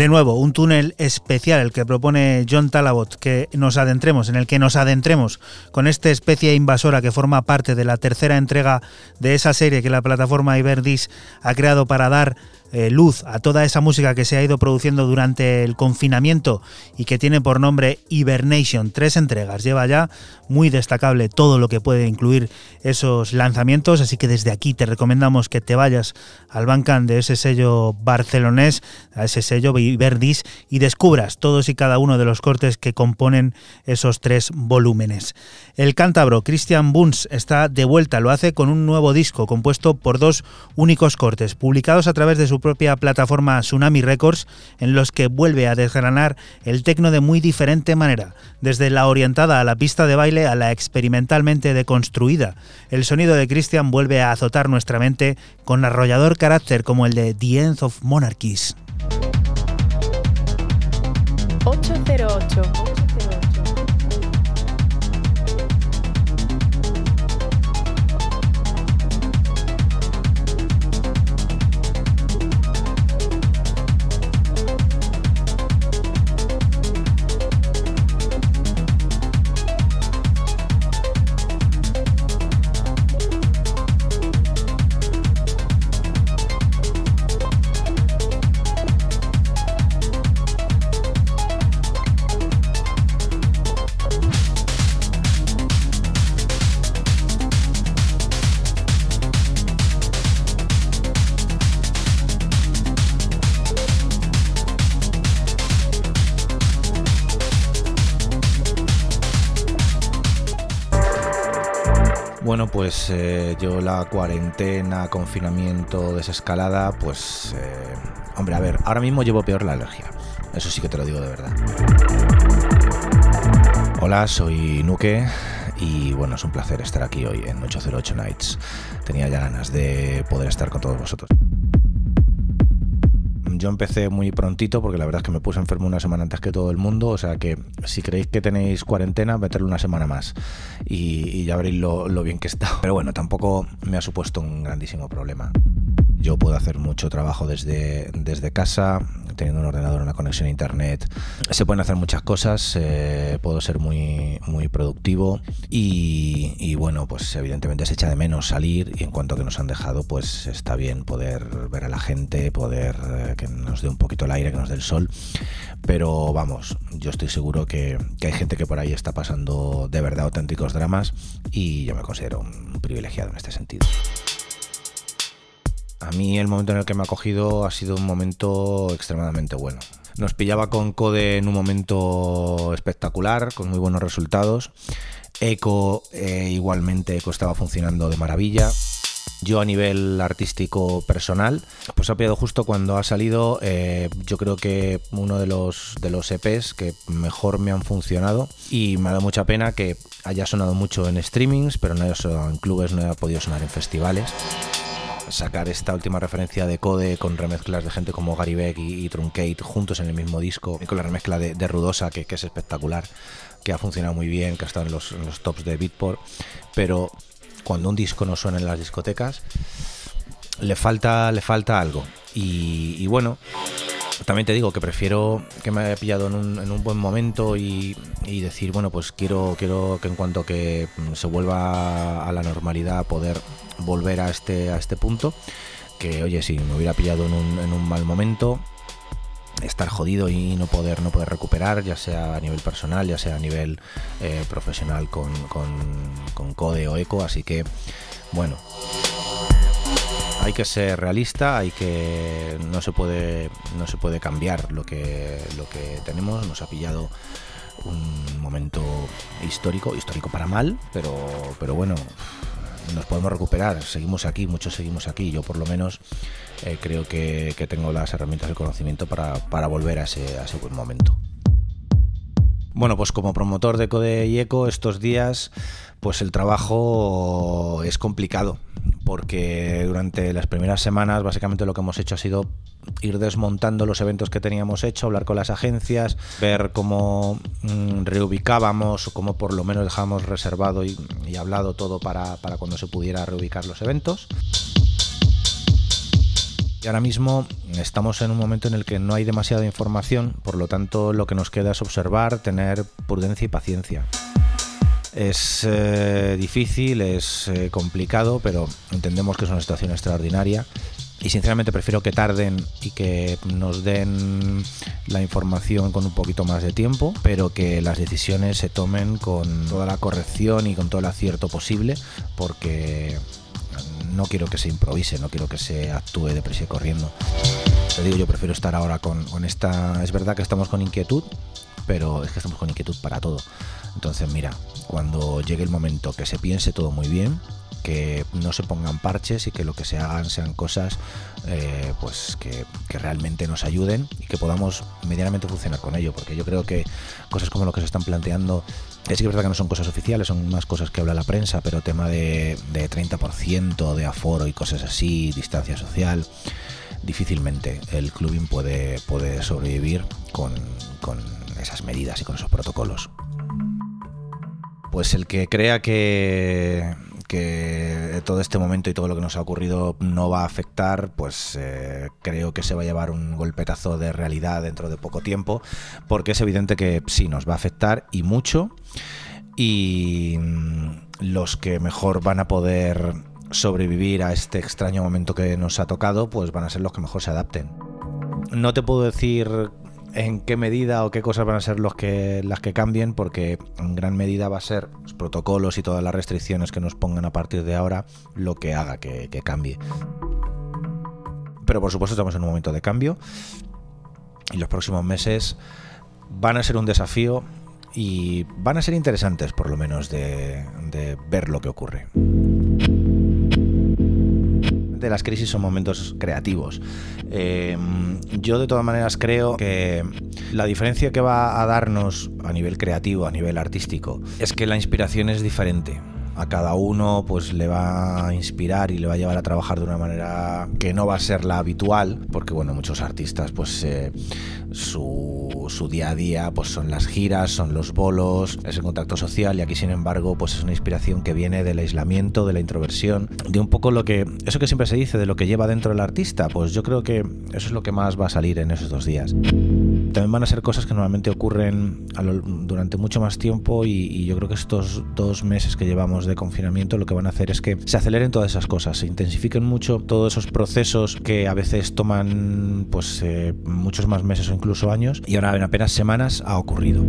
Speaker 2: De nuevo, un túnel especial el que propone John Talabot, que nos adentremos, en el que nos adentremos con esta especie invasora que forma parte de la tercera entrega de esa serie que la plataforma Iberdis ha creado para dar eh, luz a toda esa música que se ha ido produciendo durante el confinamiento y que tiene por nombre Hibernation. Tres entregas, lleva ya muy destacable todo lo que puede incluir esos lanzamientos, así que desde aquí te recomendamos que te vayas al Bancan de ese sello barcelonés, a ese sello Iberdis, y descubras todos y cada uno de los cortes que componen esos tres volúmenes. El cántabro Christian Bunz está de vuelta, lo hace con un nuevo disco compuesto por dos únicos cortes, publicados a través de su propia plataforma Tsunami Records, en los que vuelve a desgranar el tecno de muy diferente manera, desde la orientada a la pista de baile a la experimentalmente deconstruida. El sonido de Christian vuelve a azotar nuestra mente con arrollador carácter como el de The End of Monarchies.
Speaker 11: 808.
Speaker 12: Pues eh, yo la cuarentena, confinamiento, desescalada, pues eh, hombre, a ver, ahora mismo llevo peor la alergia. Eso sí que te lo digo de verdad. Hola, soy Nuke y bueno, es un placer estar aquí hoy en 808 Nights. Tenía ya ganas de poder estar con todos vosotros yo empecé muy prontito porque la verdad es que me puse enfermo una semana antes que todo el mundo, o sea que si creéis que tenéis cuarentena, meterle una semana más y, ya veréis lo, lo bien que está. Pero bueno, tampoco me ha supuesto un grandísimo problema. Yo puedo hacer mucho trabajo desde, desde casa, teniendo un ordenador, una conexión a internet. Se pueden hacer muchas cosas, eh, puedo ser muy, muy productivo y, bueno, pues evidentemente se echa de menos salir y en cuanto que nos han dejado, pues está bien poder ver a la gente, poder eh, que nos dé un poquito el aire, que nos dé el sol. Pero vamos, yo estoy seguro que, que hay gente que por ahí está pasando de verdad auténticos dramas y yo me considero un privilegiado en este sentido. A mí el momento en el que me ha cogido ha sido un momento extremadamente bueno. Nos pillaba con Code en un momento espectacular, con muy buenos resultados. Eco eh, igualmente, Eco estaba funcionando de maravilla. Yo a nivel artístico personal, pues ha pillado justo cuando ha salido, eh, yo creo que uno de los, de los EPs que mejor me han funcionado y me ha dado mucha pena que haya sonado mucho en streamings, pero no haya sonado en clubes, no haya podido sonar en festivales sacar esta última referencia de Code con remezclas de gente como Gary Beck y, Truncate juntos en el mismo disco, y con la remezcla de, Rudosa, que, es espectacular, que ha funcionado muy bien, que ha estado en los, tops de Beatport, pero cuando un disco no suena en las discotecas, le falta, le falta algo. y bueno, también te digo que prefiero que me haya pillado en un, buen momento y, decir, bueno, pues quiero, quiero que en cuanto que mm, se vuelva a la normalidad poder volver a este, a este punto. Que oye, si me hubiera pillado en un, mal momento, estar jodido y no poder, no poder recuperar, ya sea a nivel personal, ya sea a nivel eh, profesional con, con, con Code o Eco. Así que, bueno hay que ser realista, hay que no se puede no se puede cambiar lo que lo que tenemos, nos ha pillado un momento histórico, histórico para mal, pero pero bueno, nos podemos recuperar, seguimos aquí, muchos seguimos aquí, yo por lo menos eh, creo que, tengo las herramientas y el conocimiento para, volver a ese, a ese buen momento. Bueno, pues como promotor de Code y Eco estos días, pues el trabajo es complicado porque durante las primeras semanas básicamente lo que hemos hecho ha sido ir desmontando los eventos que teníamos hecho, hablar con las agencias, ver cómo mm, reubicábamos o cómo por lo menos dejábamos reservado y, hablado todo para, para cuando se pudiera reubicar los eventos. Y ahora mismo estamos en un momento en el que no hay demasiada información, por lo tanto lo que nos queda es observar, tener prudencia y paciencia. Es eh, difícil, es eh, complicado, pero entendemos que es una situación extraordinaria y sinceramente prefiero que tarden y que nos den la información con un poquito más de tiempo, pero que las decisiones se tomen con toda la corrección y con todo el acierto posible, porque no quiero que se improvise, no quiero que se actúe deprisa y corriendo. Te digo, yo prefiero estar ahora con, con esta... Es verdad que estamos con inquietud, pero es que estamos con inquietud para todo. Entonces, mira, cuando llegue el momento que se piense todo muy bien, que no se pongan parches y que lo que se hagan sean cosas eh, pues que, que, realmente nos ayuden y que podamos medianamente funcionar con ello, porque yo creo que cosas como lo que se están planteando es que es verdad que no son cosas oficiales, son más cosas que habla la prensa, pero tema de, de 30% de aforo y cosas así, distancia social, difícilmente el clubing puede, puede sobrevivir con, con esas medidas y con esos protocolos. Pues el que crea que, que todo este momento y todo lo que nos ha ocurrido no va a afectar, pues eh, creo que se va a llevar un golpetazo de realidad dentro de poco tiempo, porque es evidente que sí nos va a afectar y mucho. Y mm, los que mejor van a poder sobrevivir a este extraño momento que nos ha tocado, pues van a ser los que mejor se adapten. No te puedo decir en qué medida o qué cosas van a ser los que, las que cambien, porque en gran medida va a ser los protocolos y todas las restricciones que nos pongan a partir de ahora lo que haga que, que cambie. Pero por supuesto estamos en un momento de cambio y los próximos meses van a ser un desafío y van a ser interesantes por lo menos de, de ver lo que ocurre de las crisis son momentos creativos. Eh, yo de todas maneras creo que la diferencia que va a darnos a nivel creativo, a nivel artístico, es que la inspiración es diferente a cada uno pues le va a inspirar y le va a llevar a trabajar de una manera que no va a ser la habitual, porque bueno, muchos artistas pues eh, su, su, día a día pues son las giras, son los bolos, es el contacto social y aquí sin embargo pues es una inspiración que viene del aislamiento, de la introversión, de un poco lo que, eso que siempre se dice, de lo que lleva dentro el artista, pues yo creo que eso es lo que más va a salir en esos dos días. También van a ser cosas que normalmente ocurren durante mucho más tiempo y, y yo creo que estos dos meses que llevamos de confinamiento lo que van a hacer es que se aceleren todas esas cosas, se intensifiquen mucho todos esos procesos que a veces toman pues eh, muchos más meses o incluso años y ahora en apenas semanas ha ocurrido.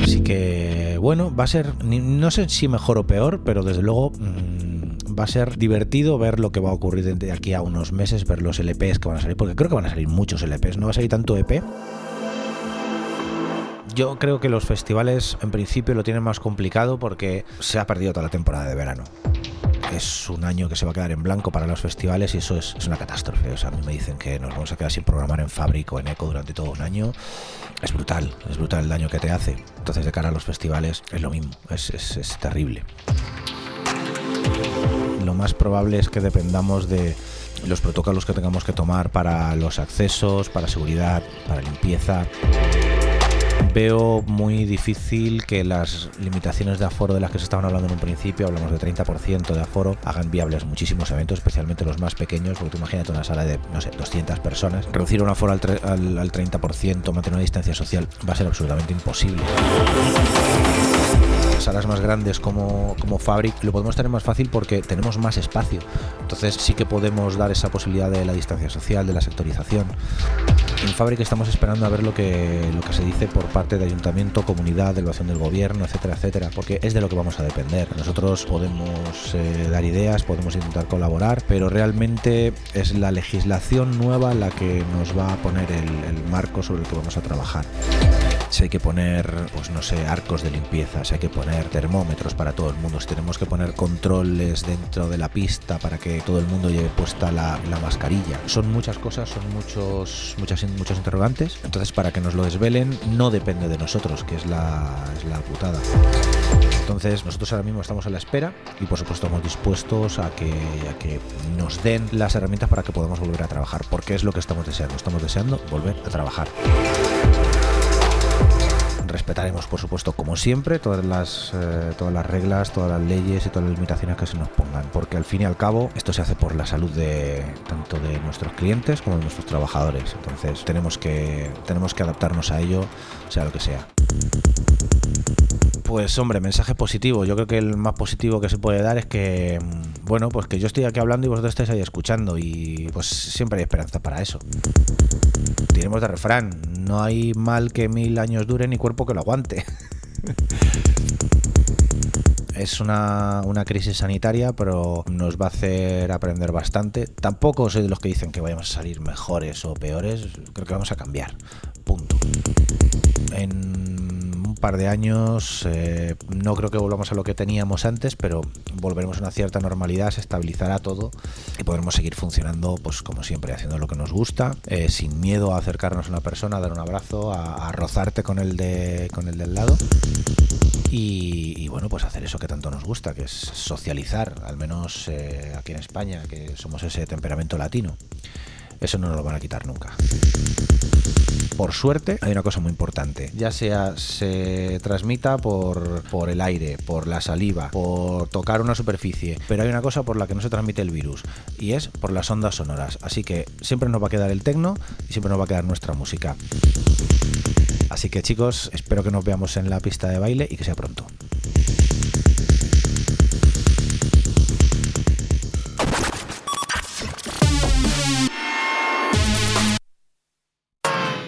Speaker 12: Así que bueno, va a ser, no sé si mejor o peor, pero desde luego mmm, va a ser divertido ver lo que va a ocurrir de aquí a unos meses, ver los LPs que van a salir, porque creo que van a salir muchos LPs, no va a salir tanto EP. Yo creo que los festivales en principio lo tienen más complicado porque se ha perdido toda la temporada de verano. Es un año que se va a quedar en blanco para los festivales y eso es, una catástrofe. O sea, a mí me dicen que nos vamos a quedar sin programar en Fabric o en Eco durante todo un año. Es brutal, es brutal el daño que te hace. Entonces, de cara a los festivales, es lo mismo, es, es terrible. Lo más probable es que dependamos de los protocolos que tengamos que tomar para los accesos, para seguridad, para limpieza veo muy difícil que las limitaciones de aforo de las que se estaban hablando en un principio, hablamos de 30% de aforo, hagan viables muchísimos eventos, especialmente los más pequeños, porque imagínate una sala de, no sé, 200 personas. Reducir un aforo al, al, al 30%, mantener una distancia social, va a ser absolutamente imposible salas más grandes como, como Fabric lo podemos tener más fácil porque tenemos más espacio. Entonces sí que podemos dar esa posibilidad de la distancia social, de la sectorización. En Fabric estamos esperando a ver lo que, lo que se dice por parte de ayuntamiento, comunidad, evaluación del gobierno, etcétera, etcétera, porque es de lo que vamos a depender. Nosotros podemos eh, dar ideas, podemos intentar colaborar, pero realmente es la legislación nueva la que nos va a poner el, el marco sobre el que vamos a trabajar si hay que poner, pues no sé, arcos de limpieza, si hay que poner termómetros para todo el mundo, si tenemos que poner controles dentro de la pista para que todo el mundo lleve puesta la, la mascarilla. Son muchas cosas, son muchos, muchas, muchos interrogantes. Entonces, para que nos lo desvelen, no depende de nosotros, que es la, es la putada. Entonces, nosotros ahora mismo estamos a la espera y, por supuesto, estamos dispuestos a que, a que nos den las herramientas para que podamos volver a trabajar, porque es lo que estamos deseando. Estamos deseando volver a trabajar respetaremos, por supuesto, como siempre, todas las, eh, todas las reglas, todas las leyes y todas las limitaciones que se nos pongan, porque al fin y al cabo esto se hace por la salud de tanto de nuestros clientes como de nuestros trabajadores. Entonces tenemos que, tenemos que adaptarnos a ello, sea lo que sea. Pues hombre, mensaje positivo. Yo creo que el más positivo que se puede dar es que, bueno, pues que yo estoy aquí hablando y vosotros estáis ahí escuchando y pues siempre hay esperanza para eso. Diremos de refrán, no hay mal que mil años dure ni cuerpo que lo aguante. es una, una, crisis sanitaria, pero nos va a hacer aprender bastante. Tampoco soy de los que dicen que vayamos a salir mejores o peores, creo que vamos a cambiar. Punto. En par de años. Eh, no creo que volvamos a lo que teníamos antes, pero volveremos a una cierta normalidad, se estabilizará todo y podremos seguir funcionando, pues como siempre, haciendo lo que nos gusta, eh, sin miedo a acercarnos a una persona, a dar un abrazo, a, a rozarte con el de con el del lado. Y, y, bueno, pues hacer eso que tanto nos gusta, que es socializar, al menos eh, aquí en España, que somos ese temperamento latino. Eso no nos lo van a quitar nunca. Por suerte, hay una cosa muy importante. Ya sea se transmita por, por el aire, por la saliva, por tocar una superficie, pero hay una cosa por la que no se transmite el virus y es por las ondas sonoras. Así que siempre nos va a quedar el tecno y siempre nos va a quedar nuestra música. Así que chicos, espero que nos veamos en la pista de baile y que sea pronto.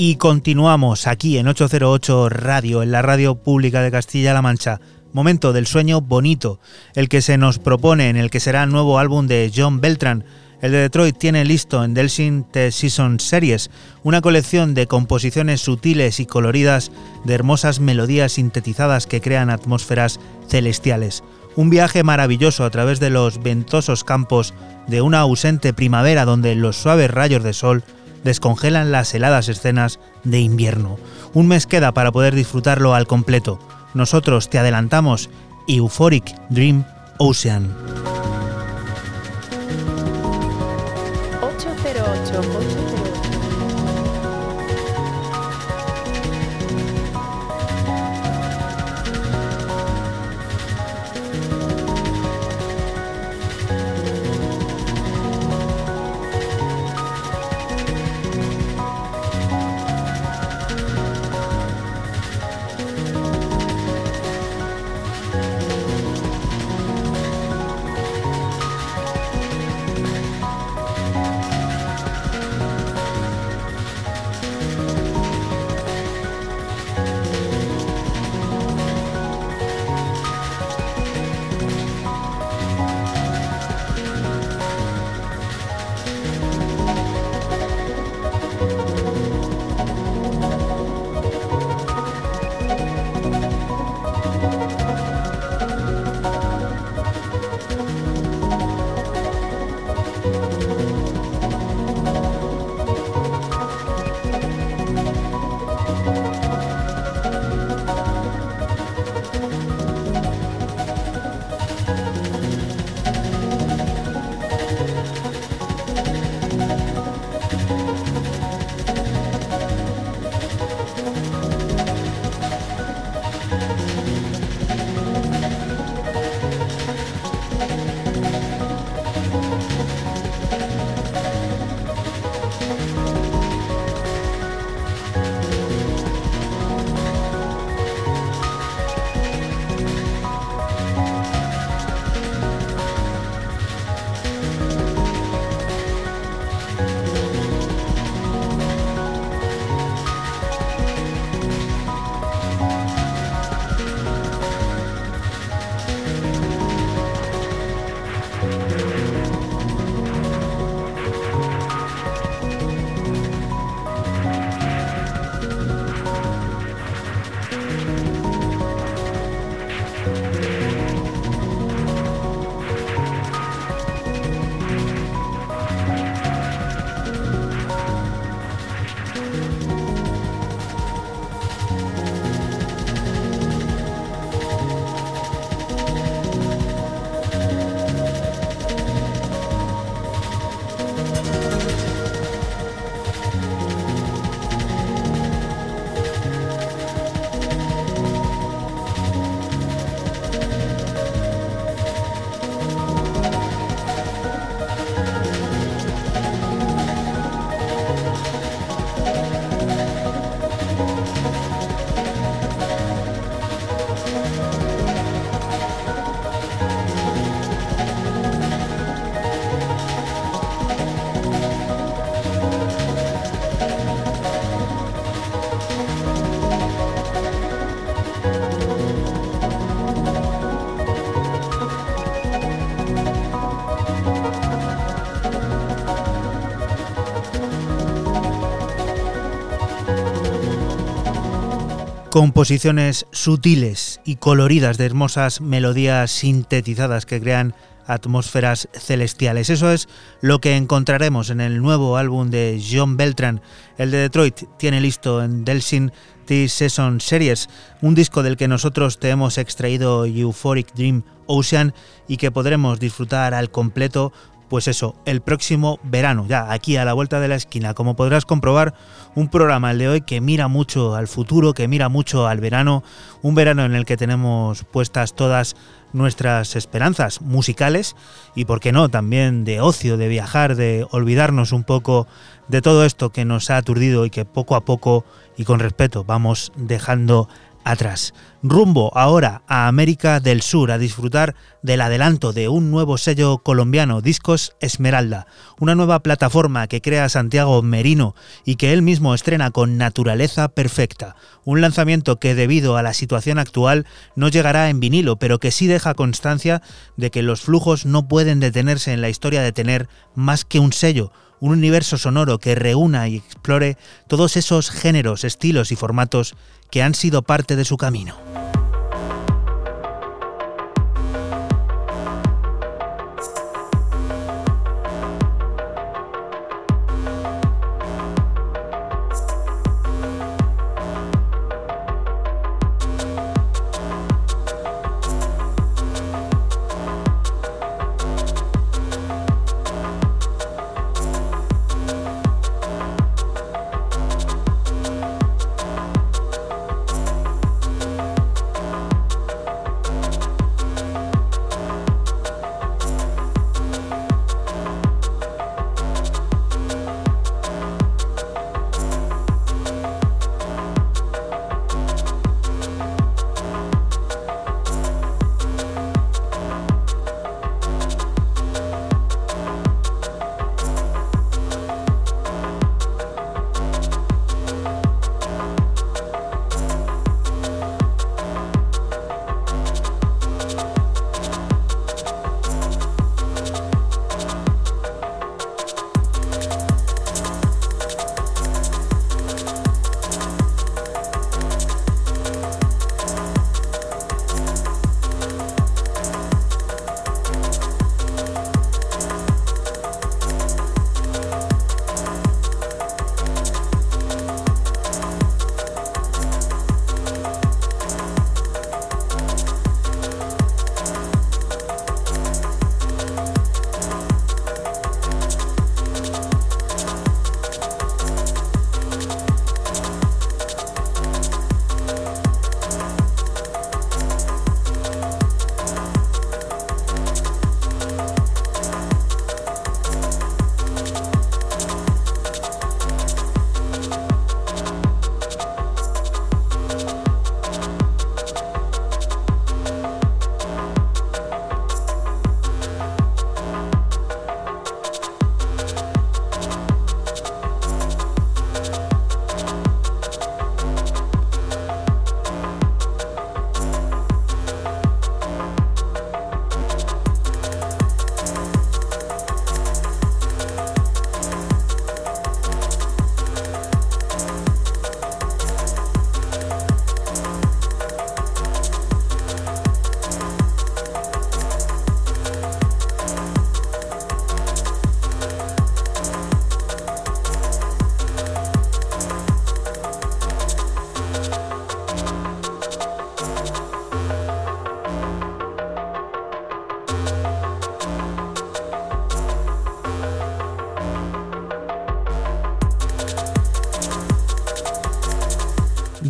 Speaker 2: Y continuamos aquí en 808 Radio, en la radio pública de Castilla-La Mancha. Momento del sueño bonito, el que se nos propone en el que será el nuevo álbum de John Beltran. El de Detroit tiene listo en Delsin The Season Series una colección de composiciones sutiles y coloridas de hermosas melodías sintetizadas que crean atmósferas celestiales. Un viaje maravilloso a través de los ventosos campos de una ausente primavera donde los suaves rayos de sol descongelan las heladas escenas de invierno. Un mes queda para poder disfrutarlo al completo. Nosotros te adelantamos Euphoric Dream Ocean. Composiciones sutiles y coloridas de hermosas melodías sintetizadas que crean atmósferas celestiales. Eso es lo que encontraremos en el nuevo álbum de John Beltran. El de Detroit tiene listo en Delsin T Season Series, un disco del que nosotros te hemos extraído Euphoric Dream Ocean y que podremos disfrutar al completo pues eso, el próximo verano, ya aquí a la vuelta de la esquina. Como podrás comprobar, un programa el de hoy que mira mucho al futuro, que mira mucho al verano, un verano en el que tenemos puestas todas nuestras esperanzas musicales y, por qué no, también de ocio, de viajar, de olvidarnos un poco de todo esto que nos ha aturdido y que poco a poco y con respeto vamos dejando atrás. Rumbo ahora a América del Sur a disfrutar del adelanto de un nuevo sello colombiano, Discos Esmeralda, una nueva plataforma que crea Santiago Merino y que él mismo estrena con Naturaleza Perfecta, un lanzamiento que debido a la situación actual no llegará en vinilo, pero que sí deja constancia de que los flujos no pueden detenerse en la historia de tener más que un sello, un universo sonoro que reúna y explore todos esos géneros, estilos y formatos que han sido parte de su camino.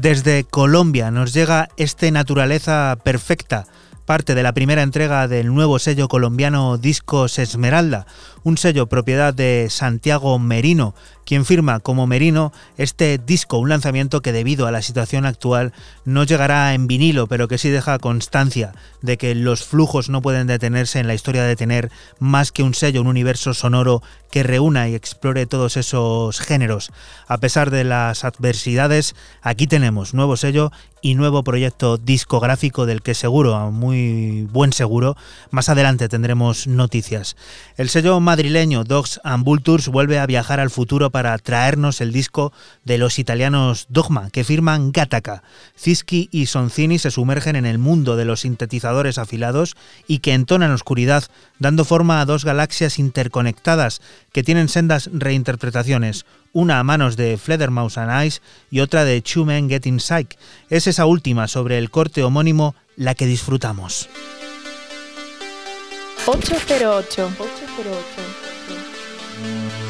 Speaker 2: Desde Colombia nos llega este Naturaleza Perfecta, parte de la primera entrega del nuevo sello colombiano Discos Esmeralda, un sello propiedad de Santiago Merino, quien firma como Merino este disco, un lanzamiento que debido a la situación actual no llegará en vinilo, pero que sí deja constancia de que los flujos no pueden detenerse en la historia de tener más que un sello, un universo sonoro que reúna y explore todos esos géneros. A pesar de las adversidades, aquí tenemos nuevo sello y nuevo proyecto discográfico del que seguro, a muy buen seguro, más adelante tendremos noticias. El sello madrileño Dogs and Vultures vuelve a viajar al futuro para traernos el disco de los italianos Dogma, que firman Gattaca. Zischi y Sonzini se sumergen en el mundo de los sintetizadores afilados y que entonan oscuridad, dando forma a dos galaxias interconectadas que tienen sendas reinterpretaciones, una a manos de Fledermaus and Ice y otra de Two Men Getting Psych. Es esa última sobre el corte homónimo la que disfrutamos.
Speaker 11: 808. 808.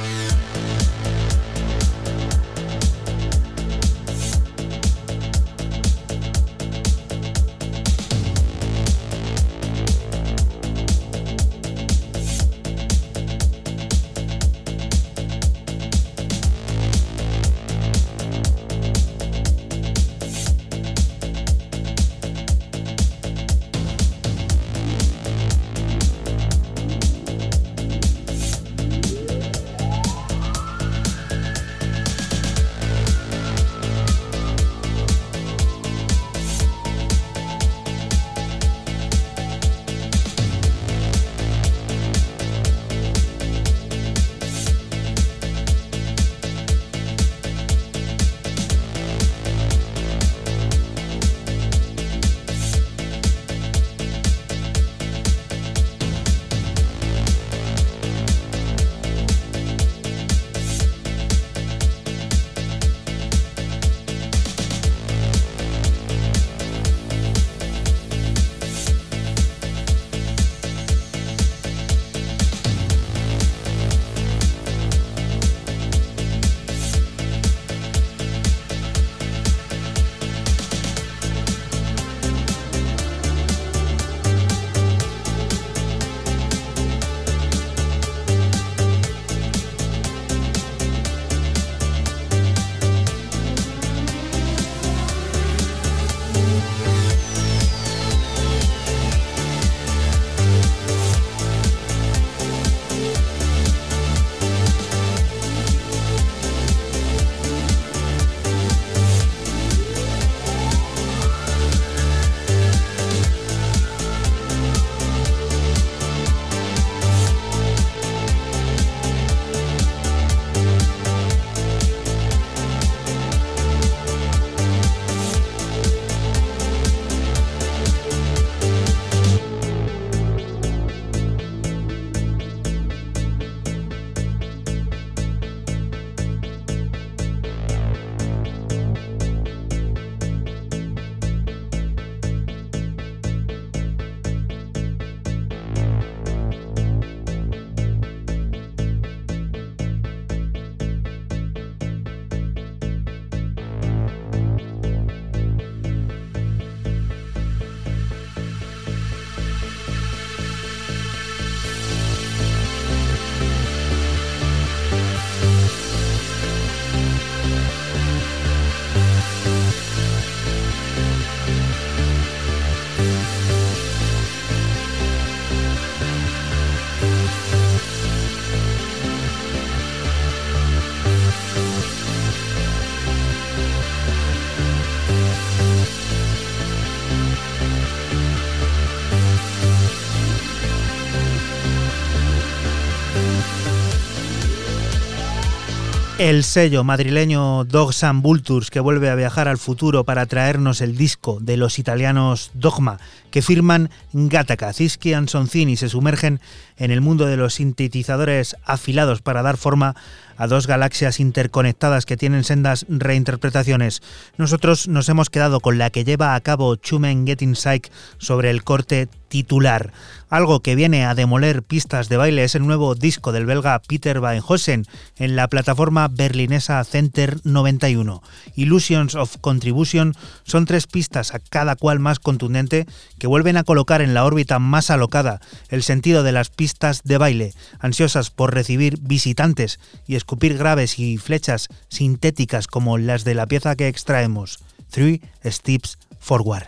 Speaker 2: El sello madrileño Dogs and Vultures que vuelve a viajar al futuro para traernos el disco de los italianos Dogma que firman Gattaca, Zischi y Sonzini se sumergen en el mundo de los sintetizadores afilados para dar forma a dos galaxias interconectadas que tienen sendas reinterpretaciones. Nosotros nos hemos quedado con la que lleva a cabo Chumen Getting Psych sobre el corte titular. Algo que viene a demoler pistas de baile es el nuevo disco del belga Peter Van Hosen en la plataforma berlinesa Center 91. Illusions of Contribution son tres pistas a cada cual más contundente que vuelven a colocar en la órbita más alocada el sentido de las pistas de baile, ansiosas por recibir visitantes y escupir graves y flechas sintéticas como las de la pieza que extraemos, Three Steps Forward.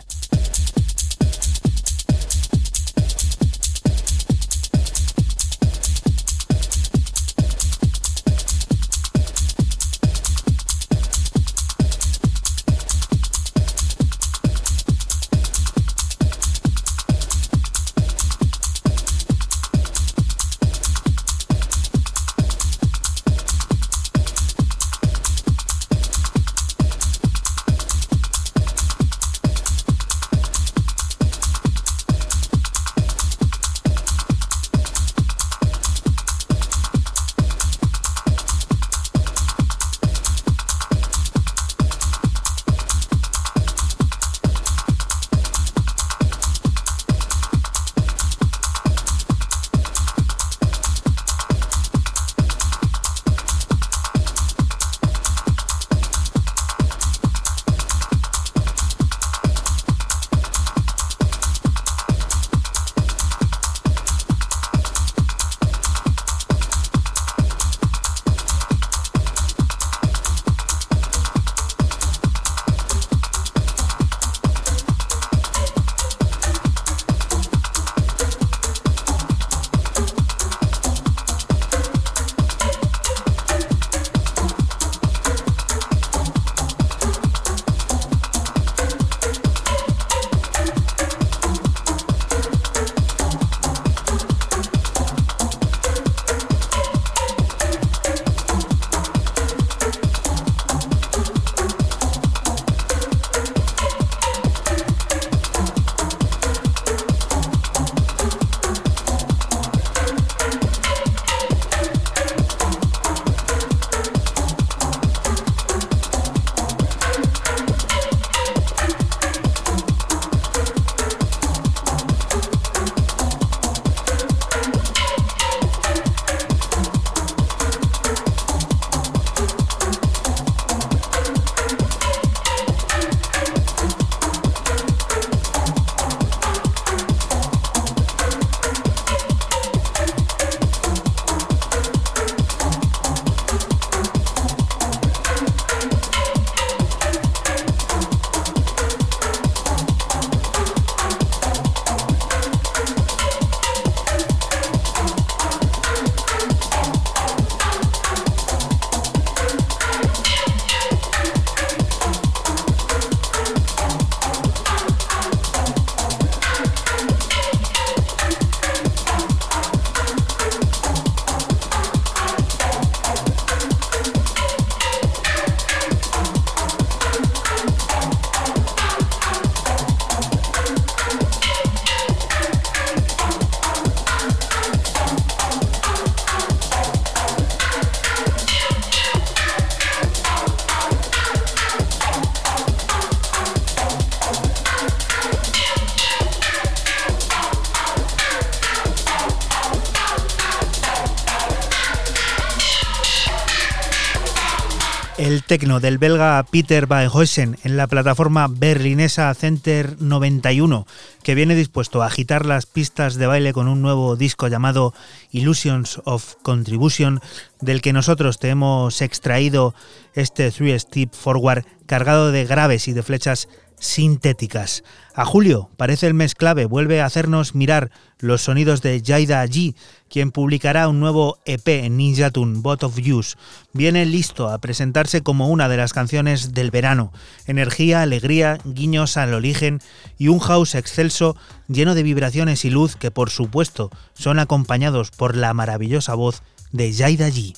Speaker 2: El tecno del belga Peter Hoysen en la plataforma berlinesa Center 91, que viene dispuesto a agitar las pistas de baile con un nuevo disco llamado Illusions of Contribution, del que nosotros te hemos extraído este Three Step Forward cargado de graves y de flechas sintéticas. A Julio, parece el mes clave, vuelve a hacernos mirar los sonidos de Jaida G, quien publicará un nuevo EP en Ninja Tune, Bot of Use. Viene listo a presentarse como una de las canciones del verano. Energía, alegría, guiños al origen y un house excelso lleno de vibraciones y luz que por supuesto son acompañados por la maravillosa voz de Jaida G.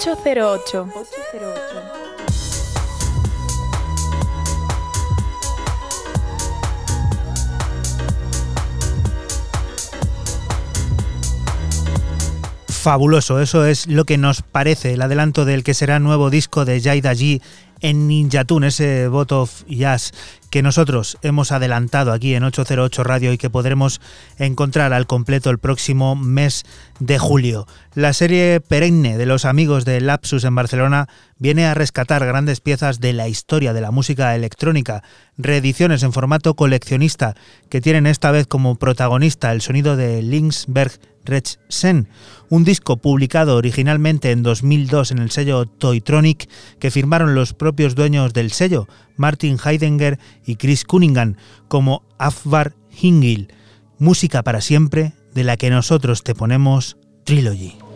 Speaker 2: 808. 808. fabuloso. Eso es lo que nos parece el adelanto del que será nuevo disco de Jaida G en Ninja Tune, ese Bot of Jazz que nosotros hemos adelantado aquí en 808 Radio y que podremos encontrar al completo el próximo mes de julio. La serie perenne de los amigos de Lapsus en Barcelona viene a rescatar grandes piezas de la historia de la música electrónica, reediciones en formato coleccionista que tienen esta vez como protagonista el sonido de Linksberg Sen, un disco publicado originalmente en 2002 en el sello Toytronic que firmaron los propios dueños del sello, Martin Heidinger y Chris Cunningham, como Afbar Hingil, música para siempre de la que nosotros te ponemos Trilogy.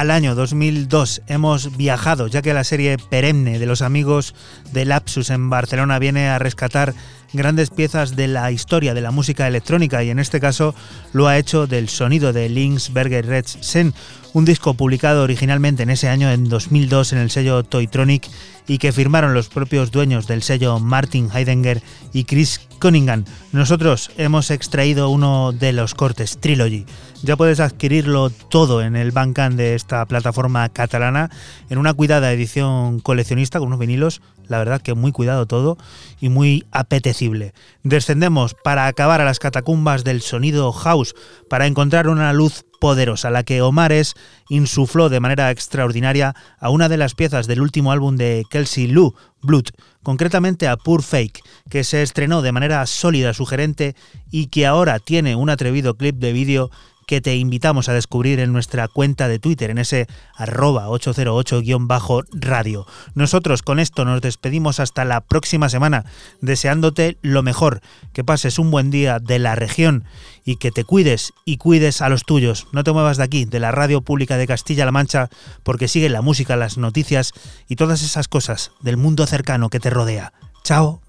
Speaker 2: Al año 2002 hemos viajado, ya que la serie perenne de los amigos de Lapsus en Barcelona viene a rescatar grandes piezas de la historia de la música electrónica y en este caso lo ha hecho del sonido de Links Berger Red Sen, un disco publicado originalmente en ese año en 2002 en el sello Toytronic y que firmaron los propios dueños del sello Martin Heidinger y Chris Cunningham. Nosotros hemos extraído uno de los cortes, Trilogy. Ya puedes adquirirlo todo en el Bandcamp de esta plataforma catalana en una cuidada edición coleccionista con unos vinilos, la verdad que muy cuidado todo y muy apetecible. Descendemos para acabar a las catacumbas del sonido house para encontrar una luz poderosa, la que Omares insufló de manera extraordinaria a una de las piezas del último álbum de Kelsey Lou, Blood, concretamente a Pure Fake, que se estrenó de manera sólida, sugerente y que ahora tiene un atrevido clip de vídeo que te invitamos a descubrir en nuestra cuenta de Twitter, en ese arroba 808-radio. Nosotros con esto nos despedimos hasta la próxima semana, deseándote lo mejor, que pases un buen día de la región y que te cuides y cuides a los tuyos. No te muevas de aquí, de la radio pública de Castilla-La Mancha, porque sigue la música, las noticias y todas esas cosas del mundo cercano que te rodea. Chao.